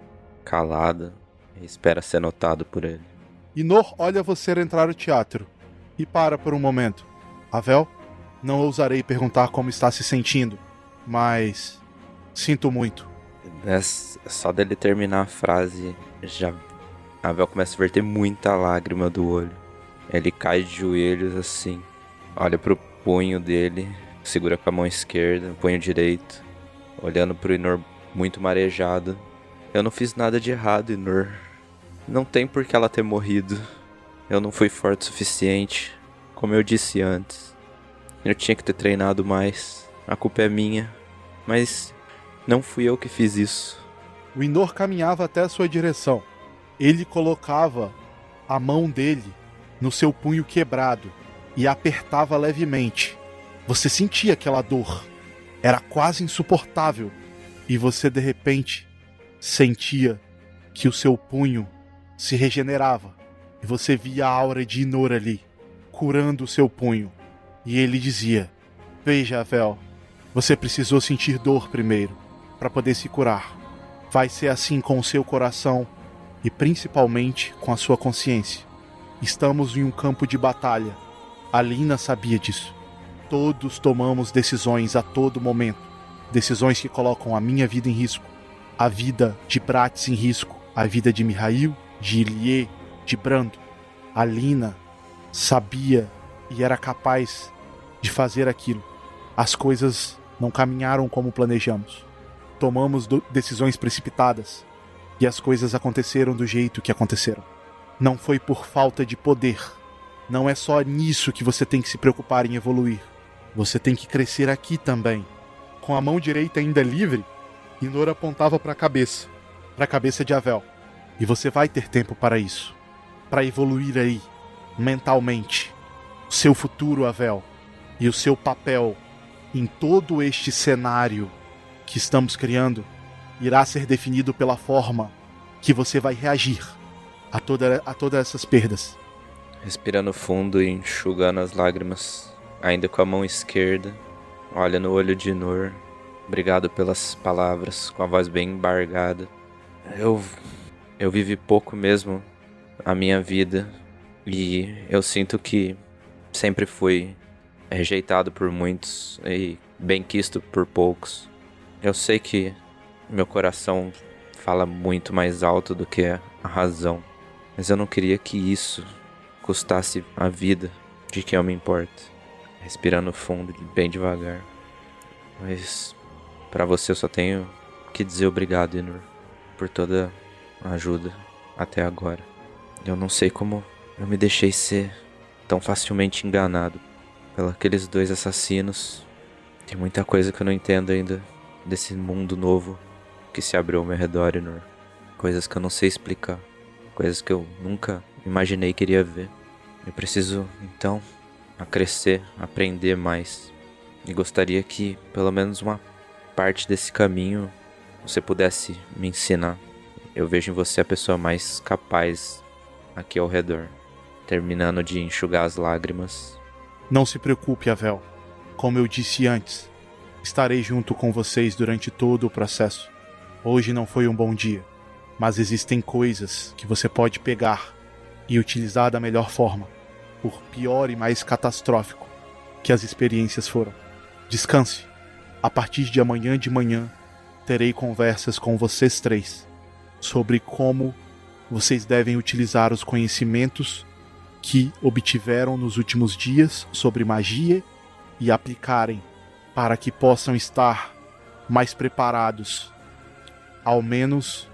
calado, e espera ser notado por ele. Inor olha você entrar no teatro e para por um momento. Avel, não ousarei perguntar como está se sentindo, mas sinto muito. É só dele terminar a frase, já Avel começa a verter muita lágrima do olho. Ele cai de joelhos assim, olha pro punho dele, segura com a mão esquerda, o punho direito, olhando pro Inor muito marejado. Eu não fiz nada de errado, Inor. Não tem por que ela ter morrido. Eu não fui forte o suficiente, como eu disse antes. Eu tinha que ter treinado mais. A culpa é minha. Mas não fui eu que fiz isso. O Inor caminhava até a sua direção. Ele colocava a mão dele no seu punho quebrado e apertava levemente. Você sentia aquela dor. Era quase insuportável. E você de repente sentia que o seu punho se regenerava. E você via a aura de Inor ali, curando o seu punho. E ele dizia: Veja, Avel, você precisou sentir dor primeiro, para poder se curar. Vai ser assim com o seu coração e principalmente com a sua consciência. Estamos em um campo de batalha. A Lina sabia disso. Todos tomamos decisões a todo momento. Decisões que colocam a minha vida em risco, a vida de Bratis em risco, a vida de Mihail, de Ilie, de Brando. A Lina sabia e era capaz de fazer aquilo. As coisas não caminharam como planejamos. Tomamos decisões precipitadas e as coisas aconteceram do jeito que aconteceram. Não foi por falta de poder. Não é só nisso que você tem que se preocupar em evoluir. Você tem que crescer aqui também. Com a mão direita ainda livre, Inor apontava para a cabeça, para a cabeça de Avel. E você vai ter tempo para isso, para evoluir aí, mentalmente. O seu futuro, Avel, e o seu papel em todo este cenário que estamos criando irá ser definido pela forma que você vai reagir a, toda, a todas essas perdas. Respirando fundo e enxugando as lágrimas, ainda com a mão esquerda, olha no olho de Nur. Obrigado pelas palavras, com a voz bem embargada. Eu eu vivi pouco mesmo a minha vida e eu sinto que sempre fui rejeitado por muitos e bem quisto por poucos. Eu sei que meu coração fala muito mais alto do que a razão, mas eu não queria que isso custasse a vida de quem eu me importo. Respirando fundo, bem devagar. Mas para você eu só tenho que dizer obrigado, Inur, por toda ajuda até agora. Eu não sei como eu me deixei ser tão facilmente enganado pelos dois assassinos. Tem muita coisa que eu não entendo ainda desse mundo novo que se abriu ao meu redor, Inor. Coisas que eu não sei explicar. Coisas que eu nunca imaginei que iria ver. Eu preciso, então, a crescer, aprender mais. E gostaria que, pelo menos uma parte desse caminho, você pudesse me ensinar. Eu vejo em você a pessoa mais capaz aqui ao redor. Terminando de enxugar as lágrimas, não se preocupe, Avel. Como eu disse antes, estarei junto com vocês durante todo o processo. Hoje não foi um bom dia, mas existem coisas que você pode pegar e utilizar da melhor forma, por pior e mais catastrófico que as experiências foram. Descanse. A partir de amanhã de manhã, terei conversas com vocês três sobre como vocês devem utilizar os conhecimentos que obtiveram nos últimos dias sobre magia e aplicarem para que possam estar mais preparados, ao menos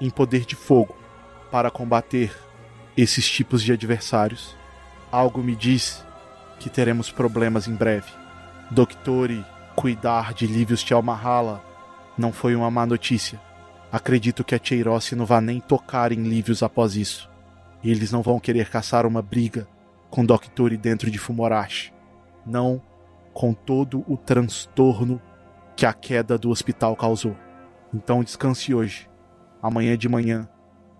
em poder de fogo, para combater esses tipos de adversários. Algo me diz que teremos problemas em breve. Doctore, cuidar de Livius Tchalmahala não foi uma má notícia. Acredito que a Cheirossi não vá nem tocar em Livius após isso. Eles não vão querer caçar uma briga com Doctore dentro de Fumorashi. Não com todo o transtorno que a queda do hospital causou. Então descanse hoje. Amanhã de manhã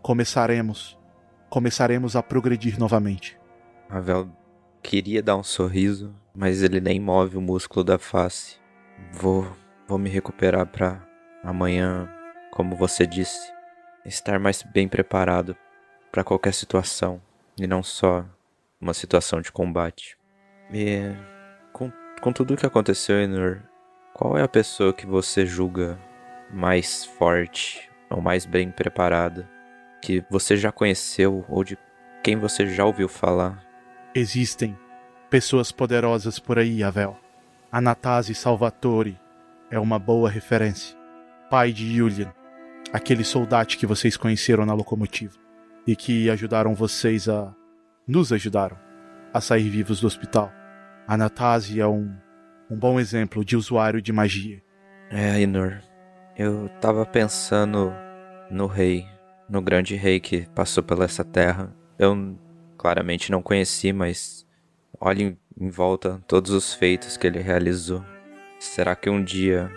começaremos começaremos a progredir novamente. Ravel queria dar um sorriso, mas ele nem move o músculo da face. Vou vou me recuperar para amanhã, como você disse, estar mais bem preparado para qualquer situação e não só uma situação de combate. E com, com tudo o que aconteceu, Enor, qual é a pessoa que você julga mais forte ou mais bem preparada que você já conheceu ou de quem você já ouviu falar? Existem pessoas poderosas por aí, Avel. Anatase Salvatore é uma boa referência. Pai de Julian, aquele soldado que vocês conheceram na locomotiva e que ajudaram vocês a. nos ajudaram a sair vivos do hospital. Anatase é um, um bom exemplo de usuário de magia. É, Inor. Eu tava pensando no rei no grande rei que passou pela essa terra. Eu claramente não conheci, mas olhe em volta todos os feitos que ele realizou. Será que um dia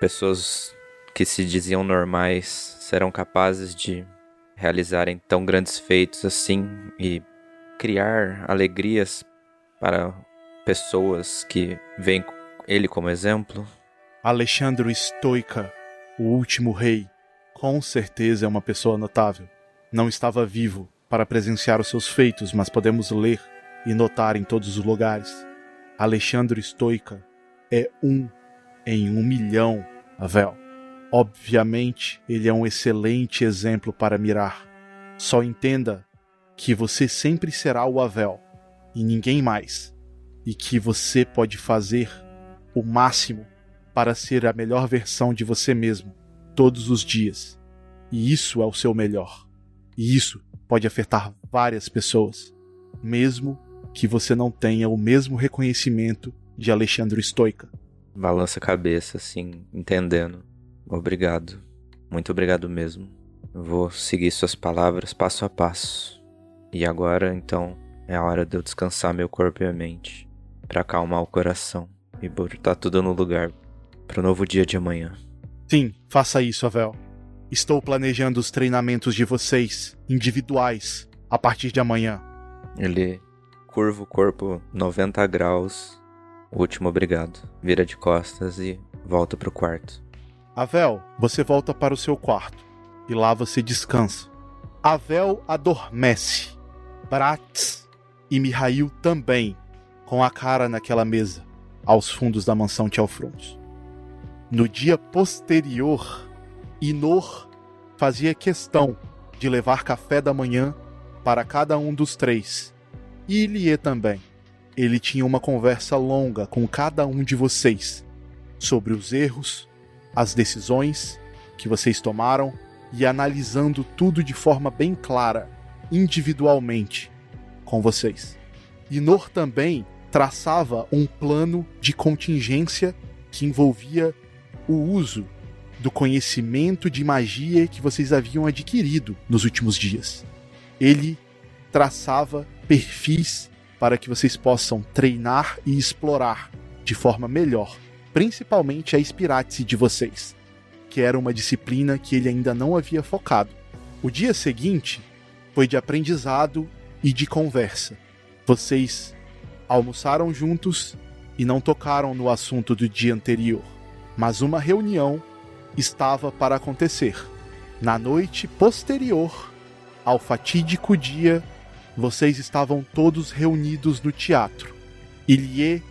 pessoas que se diziam normais serão capazes de realizarem tão grandes feitos assim e criar alegrias para pessoas que veem ele como exemplo? Alexandre Stoica, o último rei, com certeza é uma pessoa notável. Não estava vivo para presenciar os seus feitos, mas podemos ler e notar em todos os lugares. Alexandre Stoica é um em um milhão, Avel. Obviamente, ele é um excelente exemplo para mirar. Só entenda que você sempre será o Avel e ninguém mais, e que você pode fazer o máximo para ser a melhor versão de você mesmo todos os dias. E isso é o seu melhor. E isso pode afetar várias pessoas, mesmo que você não tenha o mesmo reconhecimento de Alexandre Stoica. Balança a cabeça, assim, entendendo. Obrigado. Muito obrigado mesmo. Vou seguir suas palavras passo a passo. E agora, então, é a hora de eu descansar meu corpo e a mente, para acalmar o coração e botar tudo no lugar para o novo dia de amanhã. Sim, faça isso, Avel. Estou planejando os treinamentos de vocês, individuais, a partir de amanhã. Ele curva o corpo 90 graus. Último obrigado. Vira de costas e volta para o quarto. Avel, você volta para o seu quarto. E lá você descansa. Avel adormece. Bratz e Mihail também, com a cara naquela mesa, aos fundos da mansão Tchelfrons. No dia posterior, Inor fazia questão de levar café da manhã para cada um dos três. E Ilie também. Ele tinha uma conversa longa com cada um de vocês sobre os erros, as decisões que vocês tomaram e analisando tudo de forma bem clara, individualmente, com vocês. Inor também traçava um plano de contingência que envolvia o uso do conhecimento de magia que vocês haviam adquirido nos últimos dias. Ele traçava perfis para que vocês possam treinar e explorar de forma melhor, principalmente a Spiratse de vocês, que era uma disciplina que ele ainda não havia focado. O dia seguinte foi de aprendizado e de conversa. Vocês almoçaram juntos e não tocaram no assunto do dia anterior mas uma reunião estava para acontecer. Na noite posterior ao fatídico dia, vocês estavam todos reunidos no teatro. Ilie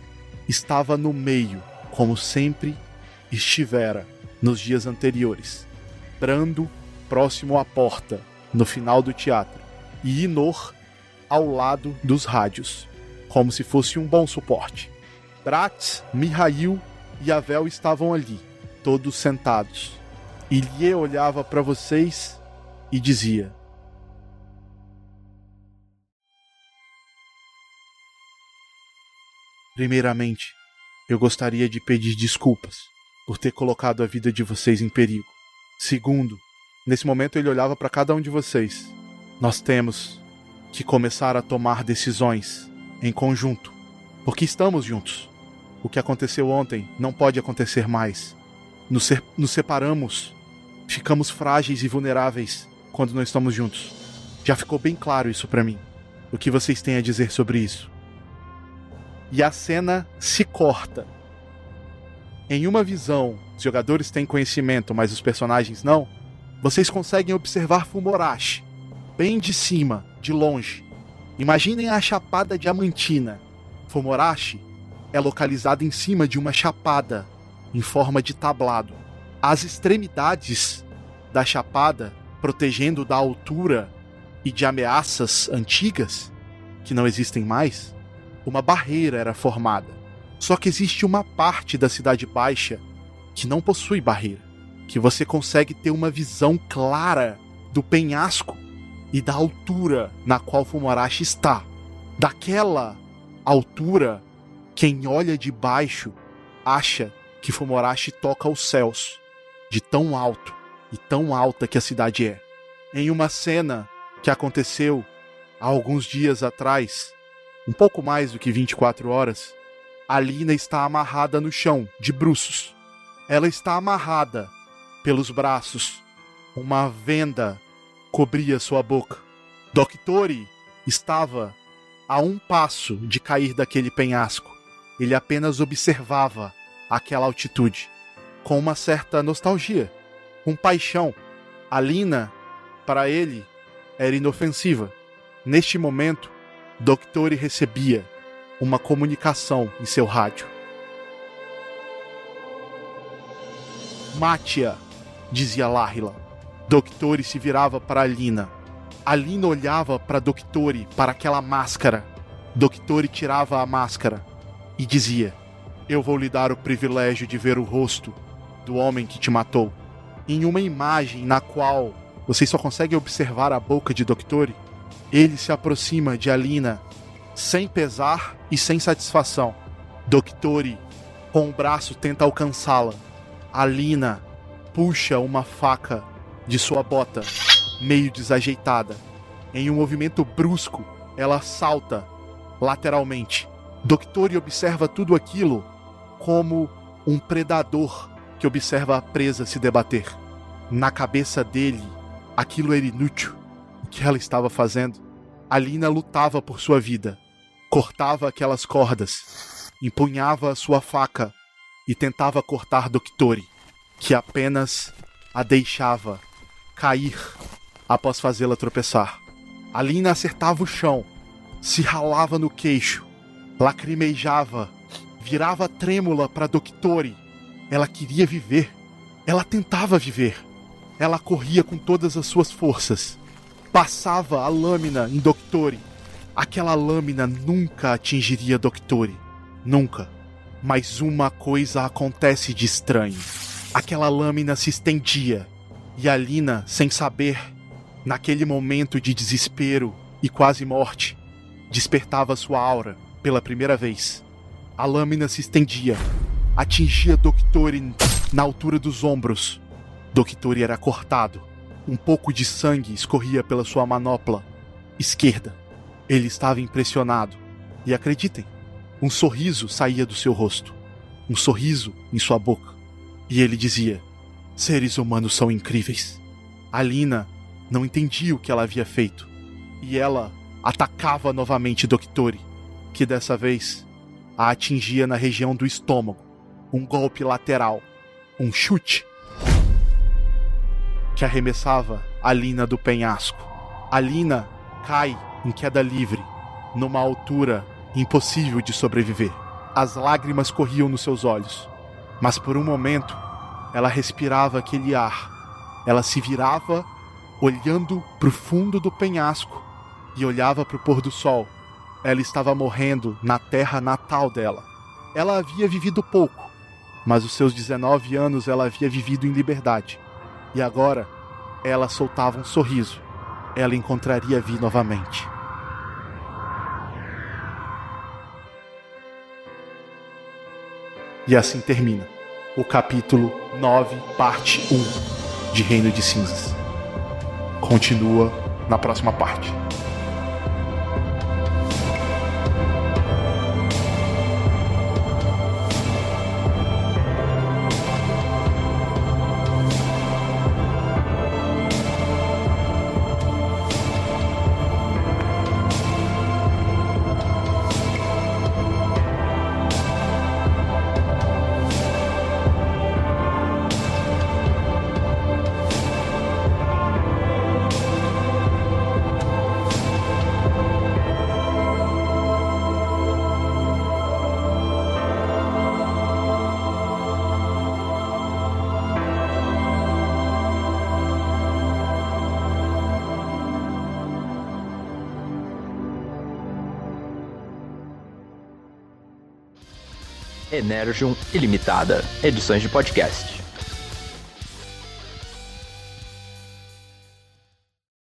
estava no meio, como sempre estivera nos dias anteriores. Brando, próximo à porta, no final do teatro, e Inor ao lado dos rádios, como se fosse um bom suporte. Bratz, Mihail e Avel estavam ali, todos sentados. Ilie olhava para vocês e dizia: Primeiramente, eu gostaria de pedir desculpas por ter colocado a vida de vocês em perigo. Segundo, nesse momento ele olhava para cada um de vocês. Nós temos que começar a tomar decisões em conjunto, porque estamos juntos. O que aconteceu ontem não pode acontecer mais. Nos, nos separamos, ficamos frágeis e vulneráveis quando não estamos juntos. Já ficou bem claro isso pra mim. O que vocês têm a dizer sobre isso? E a cena se corta. Em uma visão, os jogadores têm conhecimento, mas os personagens não. Vocês conseguem observar Fumorashi, bem de cima, de longe. Imaginem a Chapada Diamantina. Fumorashi é localizada em cima de uma chapada, em forma de tablado. As extremidades da chapada, protegendo da altura e de ameaças antigas, que não existem mais, uma barreira era formada. Só que existe uma parte da Cidade Baixa que não possui barreira, que você consegue ter uma visão clara do penhasco e da altura na qual Fumorashi está. Daquela altura, quem olha de baixo acha que Fumorashi toca os céus, de tão alto e tão alta que a cidade é. Em uma cena que aconteceu há alguns dias atrás, um pouco mais do que 24 horas, a Lina está amarrada no chão, de bruços. Ela está amarrada pelos braços. Uma venda cobria sua boca. Doctori estava a um passo de cair daquele penhasco. Ele apenas observava aquela altitude, com uma certa nostalgia, com paixão. A Lina, para ele, era inofensiva. Neste momento, Doctori recebia uma comunicação em seu rádio. Mate-a, dizia Lahila. Doctori se virava para a Lina. A Lina olhava para Doctori, para aquela máscara. Doctori tirava a máscara e dizia: Eu vou lhe dar o privilégio de ver o rosto do homem que te matou. Em uma imagem na qual vocês só conseguem observar a boca de Doctori, ele se aproxima de Alina sem pesar e sem satisfação. Doctori, com o braço, tenta alcançá-la. Alina puxa uma faca de sua bota, meio desajeitada. Em um movimento brusco, ela salta lateralmente. Doctori observa tudo aquilo como um predador que observa a presa se debater. Na cabeça dele, aquilo era inútil. Que ela estava fazendo? Alina lutava por sua vida. Cortava aquelas cordas, empunhava sua faca e tentava cortar Doctori, que apenas a deixava cair após fazê-la tropeçar. Alina acertava o chão, se ralava no queixo, lacrimejava, virava trêmula para Doctori. Ela queria viver. Ela tentava viver. Ela corria com todas as suas forças. Passava a lâmina em Doctori. Aquela lâmina nunca atingiria Doctori. Nunca. Mas uma coisa acontece de estranho. Aquela lâmina se estendia. E a Lina, sem saber, naquele momento de desespero e quase morte, despertava sua aura pela primeira vez. A lâmina se estendia, atingia Doctori na altura dos ombros. Doctori era cortado. Um pouco de sangue escorria pela sua manopla esquerda. Ele estava impressionado. E acreditem, um sorriso saía do seu rosto. Um sorriso em sua boca. E ele dizia: Seres humanos são incríveis. A Lina não entendia o que ela havia feito. E ela atacava novamente Doctori, que dessa vez a atingia na região do estômago. Um golpe lateral. Um chute que arremessava a Lina do penhasco. A Lina cai em queda livre, numa altura impossível de sobreviver. As lágrimas corriam nos seus olhos, mas por um momento ela respirava aquele ar. Ela se virava, olhando para o fundo do penhasco e olhava para o pôr do sol. Ela estava morrendo na terra natal dela. Ela havia vivido pouco, mas os seus 19 anos ela havia vivido em liberdade. E agora ela soltava um sorriso. Ela encontraria Vi novamente. E assim termina o capítulo 9, parte 1 de Reino de Cinzas. Continua na próxima parte. Energium Ilimitada, edições de podcast.